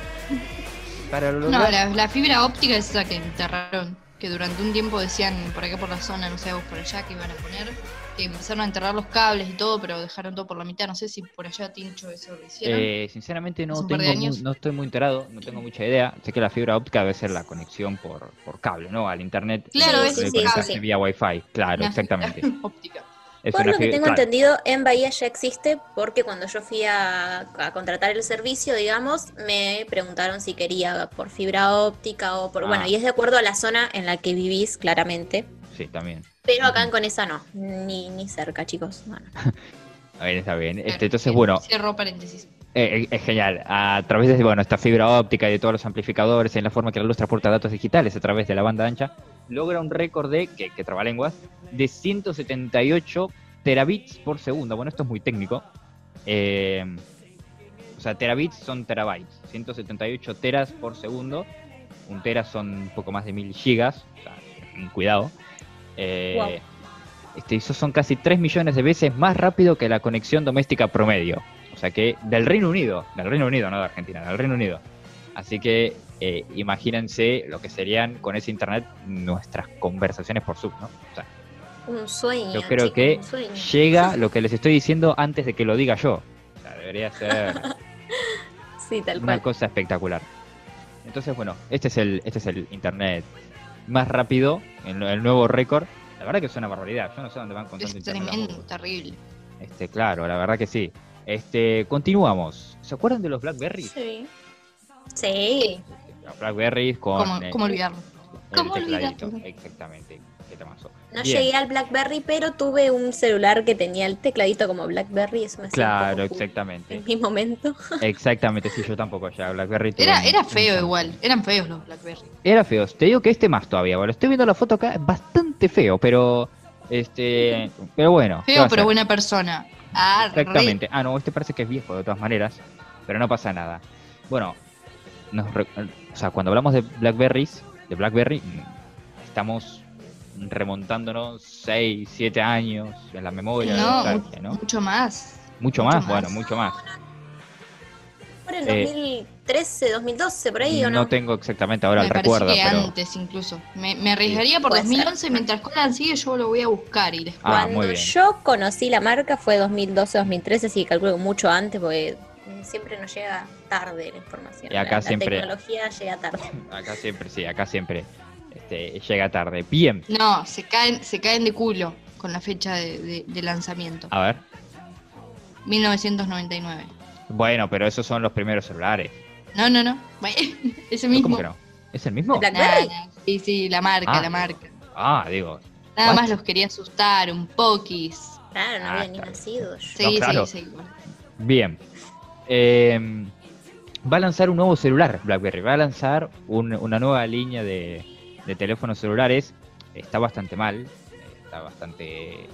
Para No, la fibra óptica es esa que enterraron. Que durante un tiempo decían por acá por la zona, no sé, vos por allá, que iban a poner. Que empezaron a enterrar los cables y todo, pero dejaron todo por la mitad. No sé si por allá, Tincho, eso lo hicieron. Eh, sinceramente no tengo de mu- años. no estoy muy enterado, no tengo mucha idea. Sé que la fibra óptica debe ser la conexión por, por cable, ¿no? Al internet. Claro, eh, es- sí, sí, vía wifi. Claro, Una exactamente. óptica. Es Por lo que fibra- tengo claro. entendido, en Bahía ya existe porque cuando yo fui a, a contratar el servicio, digamos, me preguntaron si quería por fibra óptica o por... Ah. Bueno, y es de acuerdo a la zona en la que vivís, claramente. Sí, también. Pero acá en Conesa no, ni, ni cerca, chicos. No, no. A ver, está bien. Este, Claro, entonces, bueno, Cierro paréntesis. Eh, eh, es genial. A través de bueno, esta fibra óptica y de todos los amplificadores, en la forma que la luz transporta datos digitales a través de la banda ancha, logra un récord de, que, que trabalenguas, de 178 terabits por segundo. Bueno, esto es muy técnico. Eh, o sea, terabits son terabytes. 178 teras por segundo. Un tera son un poco más de 1000 gigas. O sea, cuidado. Eh, este, eso son casi 3 millones de veces más rápido que la conexión doméstica promedio. O sea que del Reino Unido, del Reino Unido, no de Argentina, del Reino Unido. Así que eh, imagínense lo que serían con ese internet nuestras conversaciones por Zoom, ¿no? O sea, Un sueño. yo creo que llega lo que les estoy diciendo antes de que lo diga yo. O sea, debería ser Sí, tal una cual. cosa espectacular. Entonces, bueno, este es el, este es el internet más rápido, el, el nuevo récord. La verdad que es una barbaridad. Yo no sé dónde van con tanto Es tremendo, terrible. Este, claro, la verdad que sí. Este, continuamos. ¿Se acuerdan de los Blackberry? Sí. Sí. Los Blackberries con ¿Cómo, eh, cómo olvidarlo? el cómo olvidarlo? Exactamente. Qué temazo. No Bien. llegué al BlackBerry, pero tuve un celular que tenía el tecladito como BlackBerry. Eso me Claro, exactamente. En mi momento. Exactamente, sí, yo tampoco ya Blackberry. Era, un- era feo igual, eran feos los Blackberry. Era feo. Te digo que este más todavía. Bueno, estoy viendo la foto acá, bastante feo, pero este, pero bueno. ¿qué va Feo pero buena persona. Ah, re- Exactamente. Ah, no, este parece que es viejo de todas maneras, pero no pasa nada. Bueno, nos re- o sea, cuando hablamos de Blackberries, de Blackberry, mm, estamos remontándonos 6, 7 años en la memoria, de No, nostalgia, ¿no? mucho más. Mucho mucho más, más. bueno, mucho más. Por el Eh, 2013, 2012, por ahí, ¿o no? No tengo exactamente ahora me el recuerdo, que pero antes incluso. Me, me arriesgaría por Puede ser. 2011, mientras Conan sigue yo lo voy a buscar y les Ah, Cuando yo conocí la marca fue 2012, 2013, así que calculo que mucho antes, porque siempre nos llega tarde la información. Y acá la, la siempre- tecnología llega tarde. acá siempre, sí, acá siempre este, llega tarde. Bien, No, se caen, se caen de culo con la fecha de, de- de lanzamiento. a ver. 1999. Bueno, pero esos son los primeros celulares. No, no, no. Ese mismo. ¿Cómo que no? ¿Es el mismo? ¿Blackberry? nah, Sí, sí, la marca, Ah. la marca. Ah, digo. Nada What? más los quería asustar, un poquis. Claro, no Ah, había ni nacido yo. Sí, claro. sí, sí. bueno. Bien. Eh, va a lanzar un nuevo celular, BlackBerry. Va a lanzar un- una nueva línea de, de teléfonos celulares. Está bastante mal. Está bastante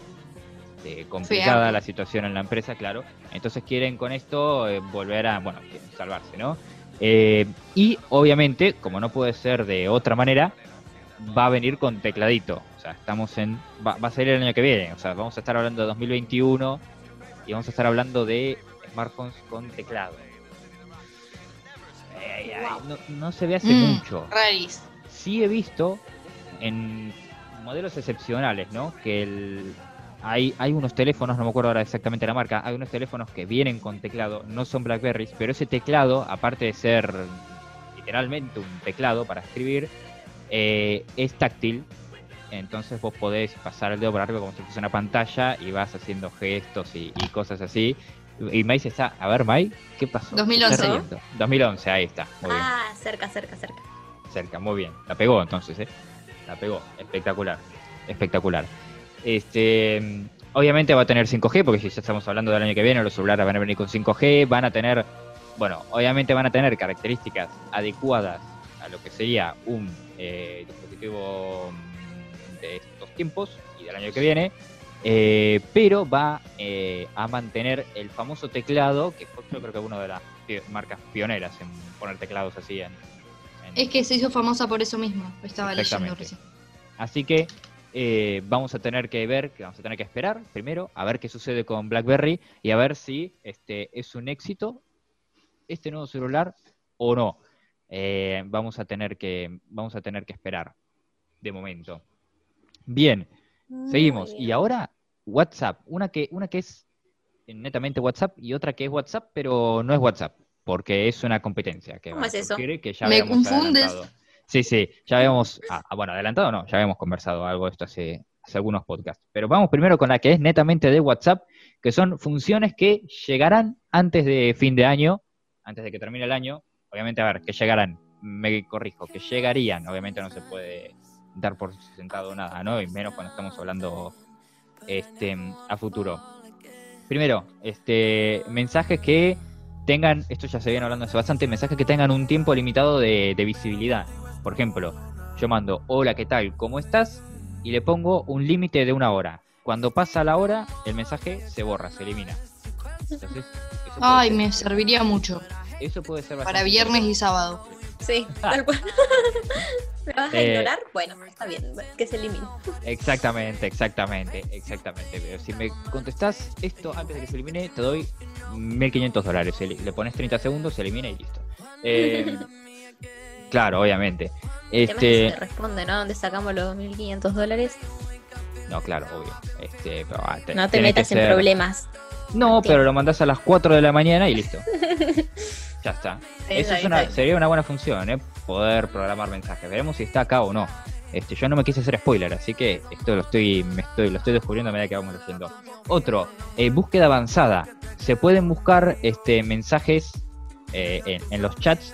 este, complicada la situación en la empresa, claro. Entonces quieren con esto eh, volver a, bueno, salvarse, ¿no? Eh, y obviamente, como no puede ser de otra manera, va a venir con tecladito. O sea, estamos en. Va, va a salir el año que viene. O sea, vamos a estar hablando de 2021 y vamos a estar hablando de smartphones con teclado. No, no se ve hace Mm. mucho. Raris. Sí he visto en modelos excepcionales, ¿no? Que el, hay, hay unos teléfonos, no me acuerdo ahora exactamente la marca, hay unos teléfonos que vienen con teclado, no son Blackberries, pero ese teclado, aparte de ser literalmente un teclado para escribir, eh, es táctil. Entonces vos podés pasar el dedo por arriba como si fuese una pantalla y vas haciendo gestos y, y cosas así. Y May se está, a ver May, ¿qué pasó? 2011. Se está riendo. 2011, ahí está, muy bien Ah, cerca, cerca, cerca. Cerca, muy bien. La pegó entonces, ¿eh? La pegó, espectacular, espectacular. Este, obviamente va a tener 5G, porque si ya estamos hablando del año que viene, los celulares van a venir con 5G, van a tener, bueno, obviamente van a tener características adecuadas a lo que sería un eh, dispositivo de estos tiempos y del año que viene, eh, pero va eh, a mantener el famoso teclado, que yo creo que una de las marcas pioneras en poner teclados así en- Es que se hizo famosa por eso mismo. Estaba leyendo recién. Así que eh, vamos a tener que ver, que vamos a tener que esperar primero a ver qué sucede con BlackBerry y a ver si este es un éxito este nuevo celular o no. Eh, vamos a tener que vamos a tener que esperar de momento. Bien, seguimos. Y ahora WhatsApp, una que una que es netamente WhatsApp y otra que es WhatsApp, pero no es WhatsApp, porque es una competencia que ¿Cómo es eso? que ya Me confundes. adelantado. Sí, sí, ya habíamos, ah, ah, bueno, adelantado no, ya habíamos conversado algo de esto hace, hace algunos podcasts. Pero vamos primero con la que es netamente de WhatsApp, que son funciones que llegarán antes de fin de año, antes de que termine el año. Obviamente, a ver, que llegarán, me corrijo, que llegarían, obviamente no se puede dar por sentado nada, ¿no? Y menos cuando estamos hablando este, a futuro. Primero, este, mensajes que tengan, esto ya se viene hablando hace bastante, mensajes que tengan un tiempo limitado de, de visibilidad. Por ejemplo, yo mando, hola, ¿qué tal? ¿Cómo estás? Y le pongo un límite de una hora. Cuando pasa la hora, el mensaje se borra, se elimina. Entonces, Ay, ser- me serviría mucho. eso puede ser Para bastante viernes y sábado. Sí, tal cual. ¿Me vas a Eh, ignorar? Bueno, está bien, que se elimine. Exactamente, exactamente, exactamente. Pero si me contestás esto antes de que se elimine, te doy 1500 dólares. Le, pones 30 segundos, se elimina y listo. Eh, claro, obviamente. Este, se responde, ¿no? ¿Dónde sacamos los 1.500 dólares? no, claro, obvio. Este, pero, ah, te- No te metas en ser- problemas. No, Entiendo. pero lo mandás a las 4 de la mañana y listo. ya está. Sí, Eso es una- sería una buena función, ¿eh? Poder programar mensajes. Veremos si está acá o no. Este, yo no me quise hacer spoiler, así que esto lo estoy, me estoy, lo estoy descubriendo a medida que vamos leyendo. Otro, eh, búsqueda avanzada. Se pueden buscar este, mensajes eh, en, en los chats,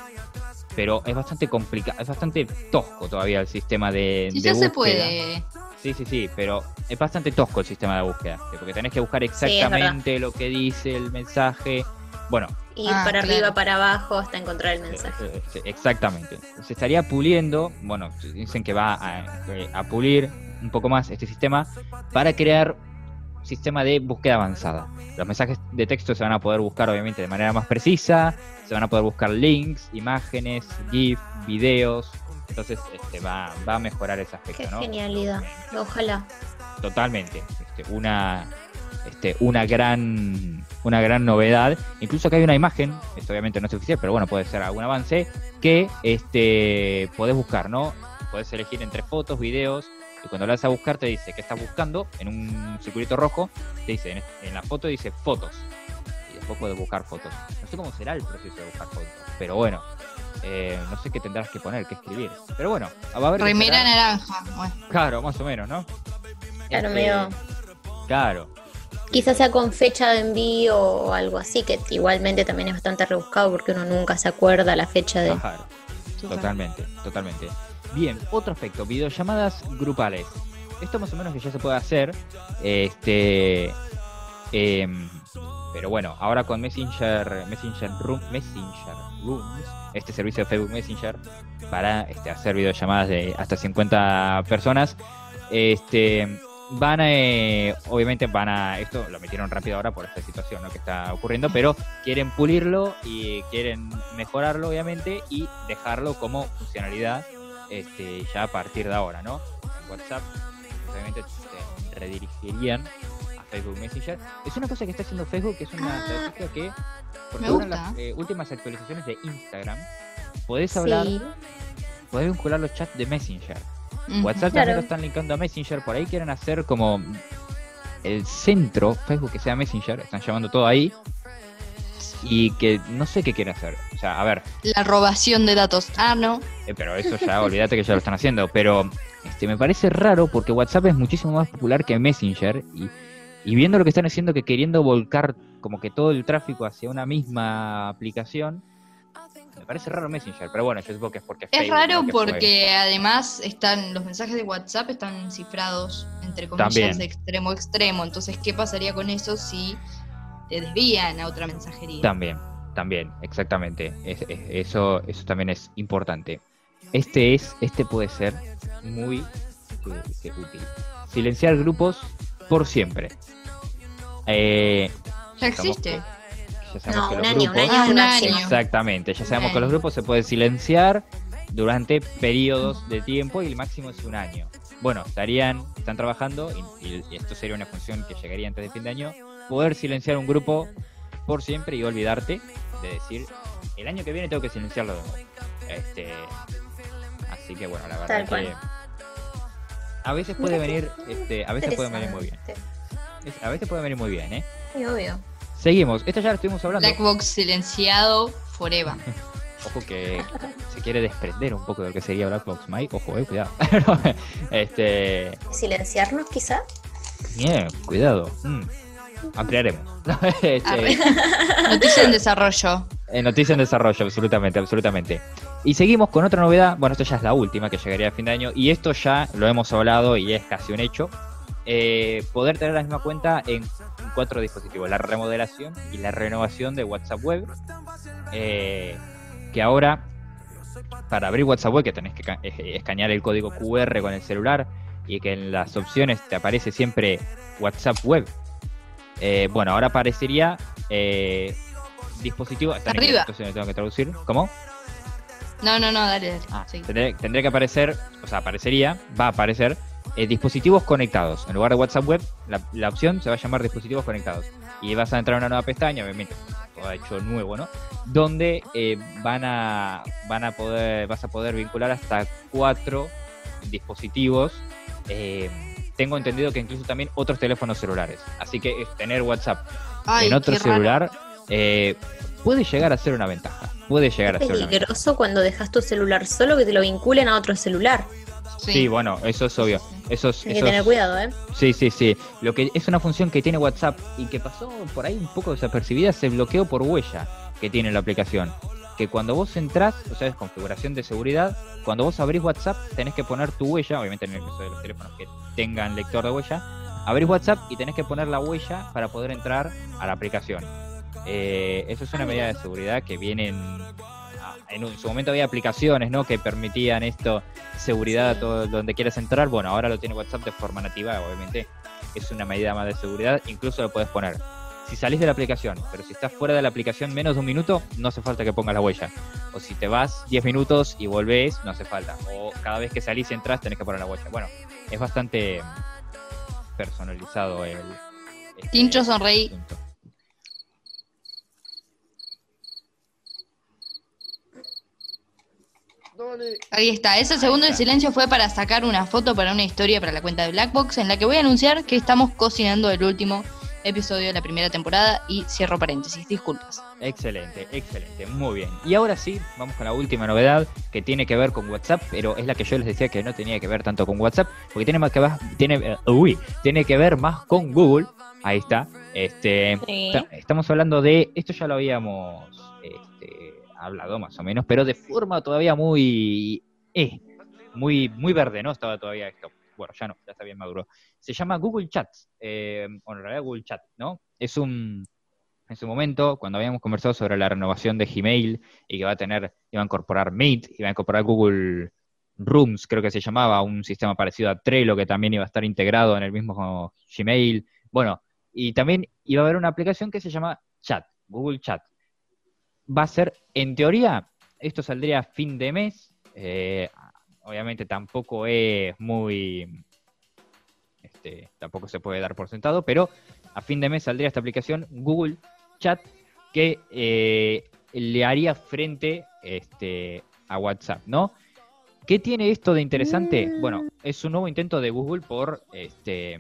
pero es bastante complicado, es bastante tosco todavía el sistema de, de ya se búsqueda. puede. Sí, sí, sí, pero es bastante tosco el sistema de búsqueda, porque tenés que buscar exactamente lo que dice el mensaje. Bueno, Y Ah, para claro. arriba, para abajo, hasta encontrar el mensaje. eh, eh, exactamente. Se estaría puliendo, bueno, dicen que va a, eh, a pulir un poco más este sistema para crear un sistema de búsqueda avanzada. Los mensajes de texto se van a poder buscar obviamente de manera más precisa, se van a poder buscar links, imágenes, GIF, videos. Entonces este, va, va a mejorar ese aspecto, Qué ¿no? genialidad. Ojalá. totalmente este, una este, una gran una gran novedad. Incluso que hay una imagen esto obviamente no es oficial pero bueno puede ser algún avance que este podés buscar no podés elegir entre fotos videos y cuando le das a buscar te dice que estás buscando en un circulito rojo te dice en, en la foto dice fotos y después puedes buscar fotos. No sé cómo será el proceso de buscar fotos pero bueno eh, no sé qué tendrás que poner, qué escribir. Pero bueno, va a haber Remera naranja. Bueno, Claro, más o menos, ¿no? Claro, Este, medio- Claro, Quizás sea con fecha de envío o algo así, que igualmente también es bastante rebuscado porque uno nunca se acuerda la fecha de. claro, totalmente, totalmente. Bien, otro aspecto, videollamadas grupales. Esto más o menos que ya se puede hacer, este, em, pero bueno, ahora con Messenger, Messenger Room, Messenger Rooms, este servicio de Facebook Messenger para este, hacer videollamadas de hasta 50 personas, este, van a, eh, obviamente van a, esto lo metieron rápido ahora por esta situación ¿no? que está ocurriendo, pero quieren pulirlo y quieren mejorarlo obviamente y dejarlo como funcionalidad este, ya a partir de ahora, ¿no? En WhatsApp, obviamente te redirigirían a Facebook Messenger. Es una cosa que está haciendo Facebook, que es una Ah. estrategia que, porque Me gusta. las eh, últimas actualizaciones de Instagram, podés hablar, Sí. podés vincular los chats de Messenger. WhatsApp Claro. también lo están linkando a Messenger, por ahí quieren hacer como el centro, Facebook que sea Messenger, están llevando todo ahí. Y que no sé qué quieren hacer. O sea, a ver, La robación de datos. Ah, no. eh, pero eso ya, olvídate que ya lo están haciendo. Pero este, me parece raro porque WhatsApp es muchísimo más popular que Messenger. Y, y viendo lo que están haciendo, que queriendo volcar como que todo el tráfico hacia una misma aplicación, me parece raro Messenger. Pero bueno, yo supongo que es porque Es Facebook, raro ¿no? que fue- porque además están los mensajes de WhatsApp están cifrados entre comillas También. de extremo a extremo. Entonces, ¿qué pasaría con eso si te desvían a otra mensajería? También, también, exactamente. Es- es- eso, eso también es importante. Este es, este puede ser muy eh, eh, útil. Silenciar grupos por siempre. Eh, ya existe. que- ya sabemos No, que un los año, un grupos- año un año. Exactamente, ya sabemos que los grupos se pueden silenciar durante periodos de tiempo y el máximo es un año. Bueno, estarían, están trabajando, y, y- y esto sería una función que llegaría antes de fin de año, poder silenciar un grupo por siempre y olvidarte de decir, el año que viene tengo que silenciarlo de nuevo. Este, así que bueno, la verdad Tal que cual. a veces puede venir, este, a veces puede venir muy bien. A veces puede venir muy bien, ¿eh? Sí, obvio. Seguimos, esto ya lo estuvimos hablando. Blackbox silenciado forever. Ojo que se quiere desprender un poco de lo que sería Black Box Mike. Ojo, eh, cuidado. este. Silenciarnos, quizá. Bien, cuidado. Mm. Ampliaremos. Este. Noticia en desarrollo. eh, noticia en desarrollo, absolutamente, absolutamente. Y seguimos con otra novedad. Bueno, esto ya es la última que llegaría a fin de año. Y esto ya lo hemos hablado y es casi un hecho. Eh, poder tener la misma cuenta en cuatro dispositivos. La remodelación y la renovación de WhatsApp Web. Eh, que ahora, para abrir WhatsApp Web, que tenés que eh, escanear el código QR con el celular y que en las opciones te aparece siempre WhatsApp Web. Eh, bueno, ahora aparecería eh, dispositivo. está Arriba. tengo que traducir. ¿Cómo? No, no, no, dale, dale. Ah, Sí. tendría que aparecer, o sea, aparecería, va a aparecer eh, dispositivos conectados. En lugar de WhatsApp Web, la, la opción se va a llamar dispositivos conectados. Y vas a entrar a una nueva pestaña, obviamente, todo hecho nuevo, ¿no? Donde eh, van a van a poder, vas a poder vincular hasta cuatro dispositivos. eh, tengo entendido que incluso también otros teléfonos celulares. Así que tener WhatsApp Ay, en otro celular eh, puede llegar a ser una ventaja. Puede llegar a Es ser una ventaja. peligroso cuando dejas tu celular solo que te lo vinculen a otro celular. Sí. bueno, eso es obvio. Eso es, Hay que tener cuidado, ¿eh? Sí, sí, sí. Lo que es una función que tiene WhatsApp y que pasó por ahí un poco desapercibida es el bloqueo por huella que tiene la aplicación. Que cuando vos entrás, o sea, es configuración de seguridad, cuando vos abrís WhatsApp tenés que poner tu huella, obviamente en el caso de los teléfonos que tengan lector de huella, abrís WhatsApp y tenés que poner la huella para poder entrar a la aplicación. Eh, eso es una medida de seguridad que viene en, en, un- en su momento había aplicaciones ¿no? que permitían esto, seguridad a todo donde quieras entrar. Bueno, ahora lo tiene WhatsApp de forma nativa, obviamente es una medida más de seguridad, incluso lo puedes poner. Si salís de la aplicación, pero si estás fuera de la aplicación menos de un minuto, no hace falta que pongas la huella. O si te vas 10 minutos y volvés, no hace falta. O cada vez que salís y entras, tenés que poner la huella. Bueno, es bastante personalizado el. este Tincho, sonreí. asunto. Ahí está. Ese segundo de está. silencio fue para sacar una foto para una historia para la cuenta de Blackbox en la que voy a anunciar que estamos cocinando el último episodio de la primera temporada y cierro paréntesis. Disculpas. Excelente, excelente, muy bien. Y ahora sí, vamos con la última novedad que tiene que ver con WhatsApp, pero es la que yo les decía que no tenía que ver tanto con WhatsApp, porque tiene más que ver, tiene, eh, uy, tiene que ver más con Google. Ahí está. Este, Sí. ta- estamos hablando de, esto ya lo habíamos hablado más o menos, pero de forma todavía muy, eh, muy, muy verde, ¿no? Estaba todavía esto. Bueno, ya no, ya está bien maduro. Se llama Google Chat, eh, o en realidad Google Chat, ¿no? Es un, en su momento, cuando habíamos conversado sobre la renovación de Gmail y que va a tener, iba a incorporar Meet, iba a incorporar Google Rooms, creo que se llamaba, un sistema parecido a Trello que también iba a estar integrado en el mismo Gmail. Bueno, y también iba a haber una aplicación que se llama Chat, Google Chat. Va a ser, en teoría, esto saldría a fin de mes, eh, obviamente tampoco es muy, este, tampoco se puede dar por sentado, pero a fin de mes saldría esta aplicación Google Chat que eh, le haría frente este, a WhatsApp, ¿no? ¿Qué tiene esto de interesante? Bueno, es un nuevo intento de Google por, este,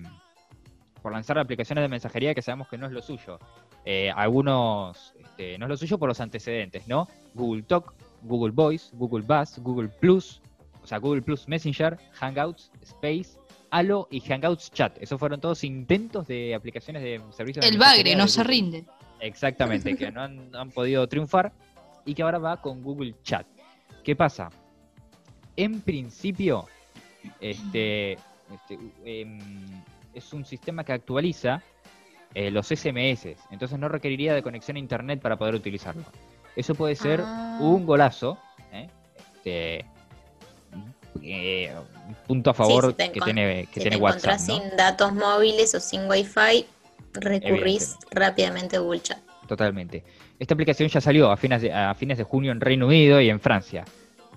por lanzar aplicaciones de mensajería que sabemos que no es lo suyo. Eh, algunos, este, no es lo suyo por los antecedentes, ¿no? Google Talk, Google Voice, Google Buzz, Google Plus, o sea, Google Plus Messenger, Hangouts, Space, Halo y Hangouts Chat. Esos fueron todos intentos de aplicaciones de servicios de El bagre mensajería no de se rinde. Exactamente, que no han, no han podido triunfar y que ahora va con Google Chat. ¿Qué pasa? En principio, este, este, em, es un sistema que actualiza eh, los SMS, entonces no requeriría de conexión a internet para poder utilizarlo. Eso puede ser Ah. un golazo, ¿eh? Este, eh, un punto a Sí, favor si que tiene, que si tiene te WhatsApp. sin datos móviles o sin wifi, recurrís rápidamente a Google Chat. Totalmente. Esta aplicación ya salió a fines, de, a fines de junio en Reino Unido y en Francia.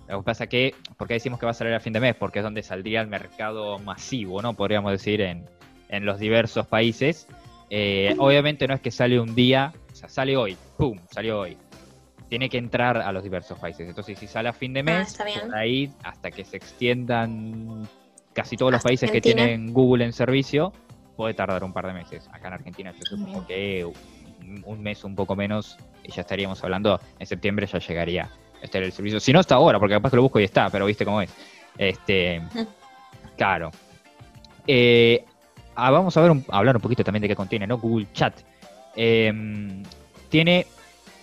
Lo que pasa que, ¿por qué decimos que va a salir a fin de mes? Porque es donde saldría el mercado masivo, ¿no? Podríamos decir, en, en los diversos países. Eh, obviamente no es que sale un día, o sea, sale hoy, ¡pum! Salió hoy. Tiene que entrar a los diversos países. Entonces, si sale a fin de Ah, mes, por ahí, hasta que se extiendan casi todos los países que Argentina. tienen Google en servicio, puede tardar un par de meses. Acá en Argentina yo supongo que un- mes, un poco menos, y ya estaríamos hablando, en septiembre ya llegaría este el servicio. Si no está ahora, porque capaz que lo busco y está, pero viste cómo es. Este, claro. Eh, ah, vamos a ver un- a hablar un poquito también de qué contiene, ¿no? Google Chat. Em, tiene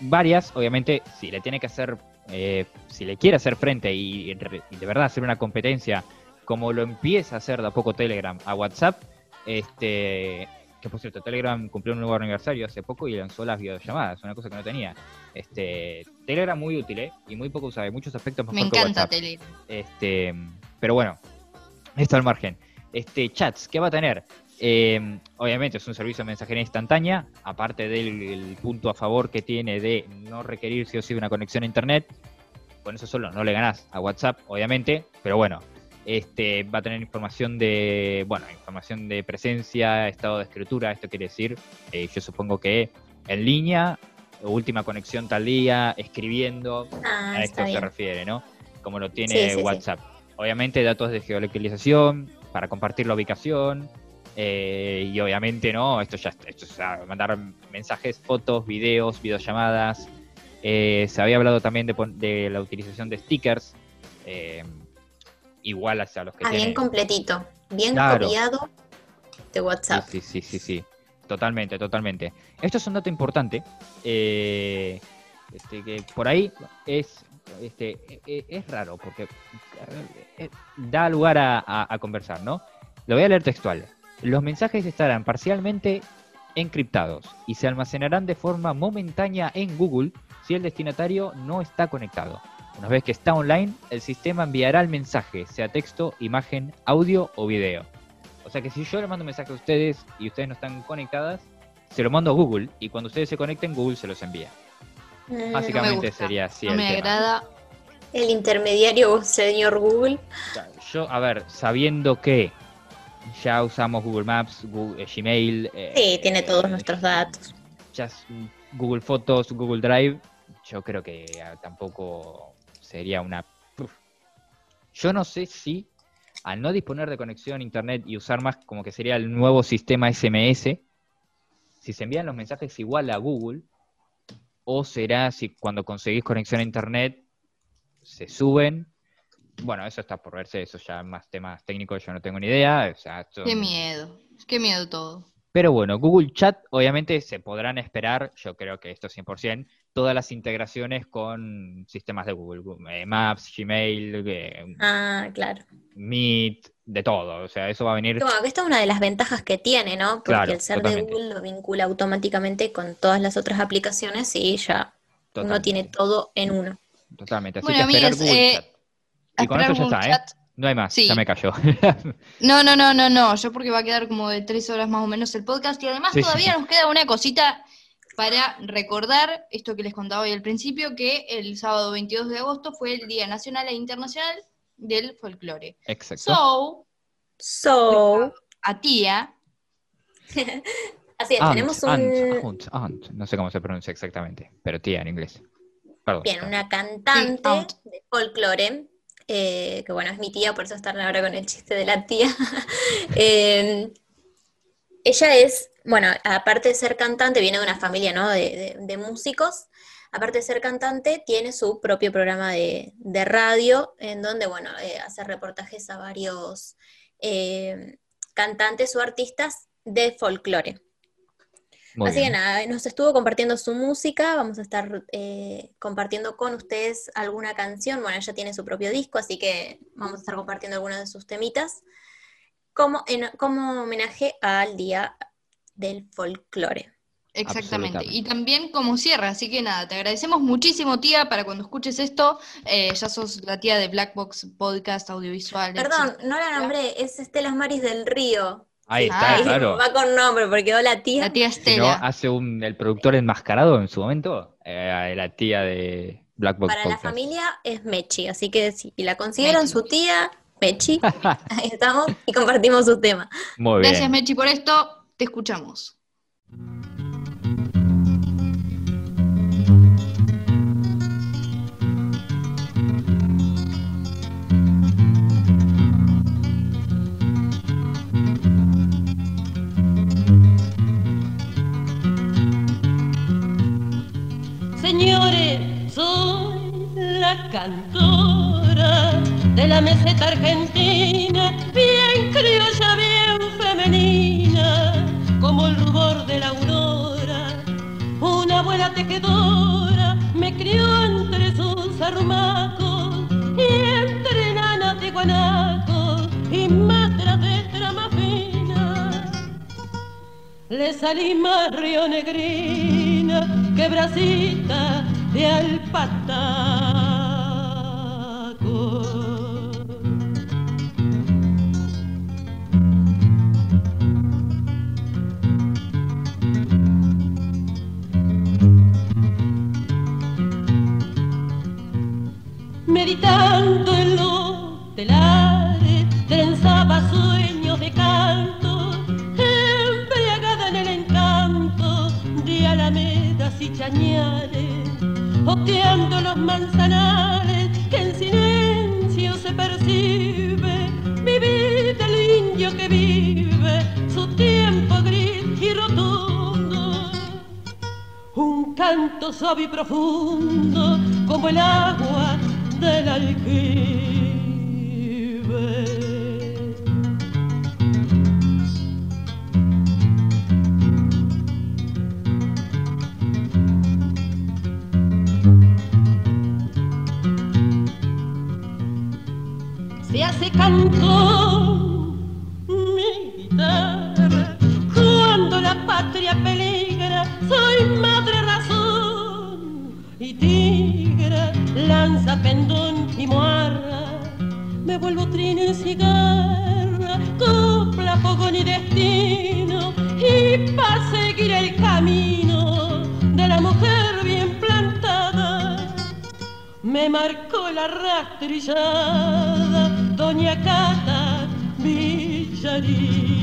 varias, obviamente, si le tiene que hacer, eh, si le quiere hacer frente y, y de verdad hacer una competencia, como lo empieza a hacer de a poco Telegram a WhatsApp, este, que por cierto, Telegram cumplió un nuevo aniversario hace poco y lanzó las videollamadas, una cosa que no tenía. Este, Telegram muy útil, ¿eh? Y muy poco usado, muchos aspectos mejor Me encanta. Telegram. Este, pero bueno, esto al margen. Este, chats, ¿qué va a tener? Eh, obviamente es un servicio de mensajería instantánea, aparte del el punto a favor que tiene de no requerir sí o sí una conexión a internet. Con eso solo no le ganás a WhatsApp, obviamente, pero bueno, este va a tener información de, bueno, información de presencia, estado de escritura, esto quiere decir, eh, yo supongo que en línea, última conexión tal día, escribiendo, Ah, a esto se bien. refiere, ¿no? Como lo tiene Sí, sí, sí. WhatsApp. Obviamente datos de geolocalización para compartir la ubicación eh, y obviamente no, esto ya esto es mandar mensajes, fotos, videos, videollamadas. Eh, se había hablado también de, la utilización de stickers eh, igual hacia los que Ah, bien completito. Bien Claro. copiado de WhatsApp. Sí, sí, sí, sí, sí. Totalmente, totalmente. Esto es un dato importante. este, que por ahí es, este, e- e- es raro, porque da lugar a, a- a conversar, ¿no? Lo voy a leer textual. Los mensajes estarán parcialmente encriptados y se almacenarán de forma momentánea en Google si el destinatario no está conectado. Una vez que está online, el sistema enviará el mensaje, sea texto, imagen, audio o video. O sea que si yo le mando un mensaje a ustedes y ustedes no están conectadas, se lo mando a Google y cuando ustedes se conecten, Google se los envía. Mm, Básicamente gusta, sería así no el me tema. agrada. El intermediario, señor Google. Yo, a ver, sabiendo que ya usamos Google Maps, Google, eh, Gmail, eh, Sí, tiene todos eh, nuestros datos. ya Google Fotos, Google Drive, yo creo que ah, tampoco sería una... Yo no sé si al no disponer de conexión a Internet y usar más como que sería el nuevo sistema SMS, si se envían los mensajes igual a Google, o será si cuando conseguís conexión a Internet se suben. Bueno, eso está por verse, eso ya más temas técnicos, yo no tengo ni idea. o sea, Qué son- miedo. Qué miedo todo. pero bueno, Google Chat, obviamente se podrán esperar, yo creo que esto 100%, todas las integraciones con sistemas de Google, Google, eh, Maps, Gmail, eh, Ah, claro. Meet, de todo. O sea, eso va a venir. Que esta es una de las ventajas que tiene, ¿no? Porque Claro, el ser totalmente. de Google lo vincula automáticamente con todas las otras aplicaciones y ya uno totalmente, tiene todo en uno. Totalmente. Así Bueno, que esperar Google eh, Chat. Y con esto ya está, ¿eh? No hay más, Sí. ya me cayó. No, no, no, no, no. Yo porque va a quedar como de tres horas más o menos el podcast. Y además Sí, todavía sí. nos queda una cosita para recordar esto que les contaba hoy al principio, que el sábado 22 de agosto fue el Día Nacional e Internacional del folclore. Exacto. So, So, a tía, así es, tenemos un, ant, ant. No sé cómo se pronuncia exactamente, pero tía en inglés. Perdón. bien, una cantante Sí, de folclore, eh, que bueno, es mi tía, por eso están ahora con el chiste de la tía. Eh, ella es, bueno, aparte de ser cantante, viene de una familia, ¿no? De, de- de músicos. Aparte de ser cantante, tiene su propio programa de, de radio, en donde, bueno, eh, hace reportajes a varios eh, cantantes o artistas de folclore. Muy Así bien. que nada, nos estuvo compartiendo su música, vamos a estar eh, compartiendo con ustedes alguna canción, bueno, ella tiene su propio disco, así que vamos a estar compartiendo algunos de sus temitas, como, en- como homenaje al Día del Folclore. exactamente. Y también como cierre, así que nada, te agradecemos muchísimo, tía, para cuando escuches esto, eh, ya sos la tía de Black Box Podcast Audiovisual. Perdón, etcétera. no la nombré, es Estelas Maris del Río. Ahí está, ahí claro. Va con nombre, porque quedó la tía. La tía Si no, Estela. hace un, el productor enmascarado en su momento, eh, la tía de Black Box Para la familia es Mechi, así que si la consideran Mechi. su tía, Mechi, ahí estamos y compartimos su tema. Muy Gracias, bien. Mechi, por esto. Te escuchamos. La cantora de la meseta argentina, bien criolla, bien femenina, como el rubor de la aurora. Una abuela tejedora me crió entre sus arrumacos y entre nanas de guanacos y matras de trama fina. Le salí más negrina que bracita de alpataco. Meditando en los telares, trenzaba sueños de canto, embriagada en el encanto de alamedas y chañares, oteando los manzanares que en silencio se percibe, vivir del indio que vive su tiempo gris y rotundo. Un canto suave y profundo como el agua del aljibe. Se hace canto mi guitarra cuando la patria peligra soy madre razón y tigra lanza pendón y moarra me vuelvo trino y cigarra copla fogón y destino y pa' seguir el camino de la mujer bien plantada me marcó la rastrillada Doña Cata Villarino.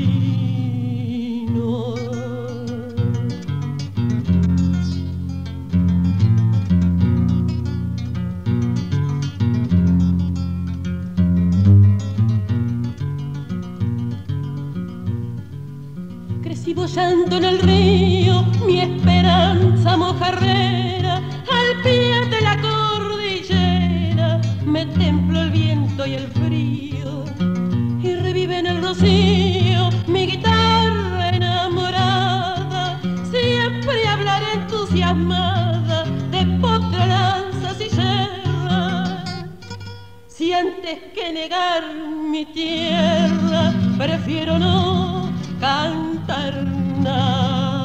En el río, mi esperanza mojarrera, al pie de la cordillera, me templó el viento y el frío, y revive en el rocío mi guitarra enamorada, siempre hablaré entusiasmada de potra, lanzas y yerra. Si antes que negar mi tierra prefiero no cantar nada.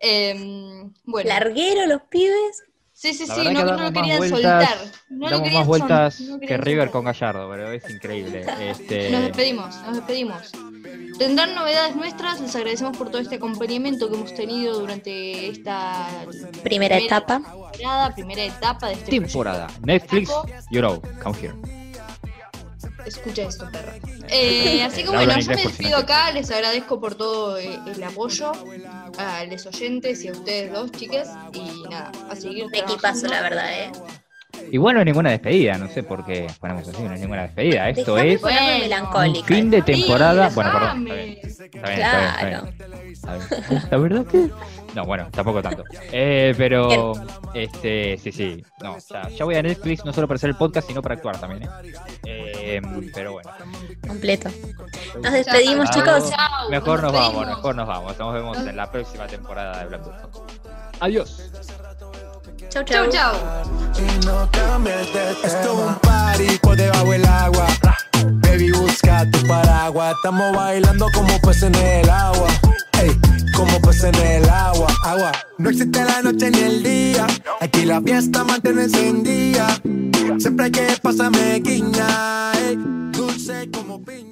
Em, bueno, Larguero los pibes. sí, sí, La sí, no, que no lo querían vueltas- soltar. No lo Damos querían más vueltas no que River soltar. con Gallardo, pero es increíble. Este, Nos despedimos, nos despedimos. Tendrán novedades nuestras, les agradecemos por todo este acompañamiento que hemos tenido durante esta Primera etapa. temporada, primera etapa de este Temporada. Netflix, you know, come here. Escucha esto, perro. Eh, así que bueno, en yo me despido acá, les agradezco por todo eh, el apoyo a los oyentes y a ustedes dos, chiques, y nada, a seguir Un equipazo, la verdad, ¿eh? Y bueno, no es ninguna despedida, no sé por qué ponemos así, no es ninguna despedida. Esto Dejame es un melancólica. fin de temporada. Sí, bueno, perdón. Está bien, está bien, está bien, Claro. está bien, está bien. La verdad que. No, bueno, tampoco tanto. Eh, pero, este, sí, sí. No, ya, ya voy a Netflix no solo para hacer el podcast, sino para actuar también. ¿eh? Eh, pero bueno. Completo. Nos despedimos, chicos. Chao, Mejor nos vamos, mejor nos vamos. Nos vemos en la próxima temporada de Black. Adiós. Chau, Chau, chau. chau. Y no cambies de Esto es un party por debajo del agua. Baby, busca tu paraguas. Estamos bailando como peces en el agua. Ey, como peces en el agua. Agua. No existe la noche ni el día. Aquí la fiesta mantiene encendida. Siempre hay que pasarme guiña. ey, dulce como piña.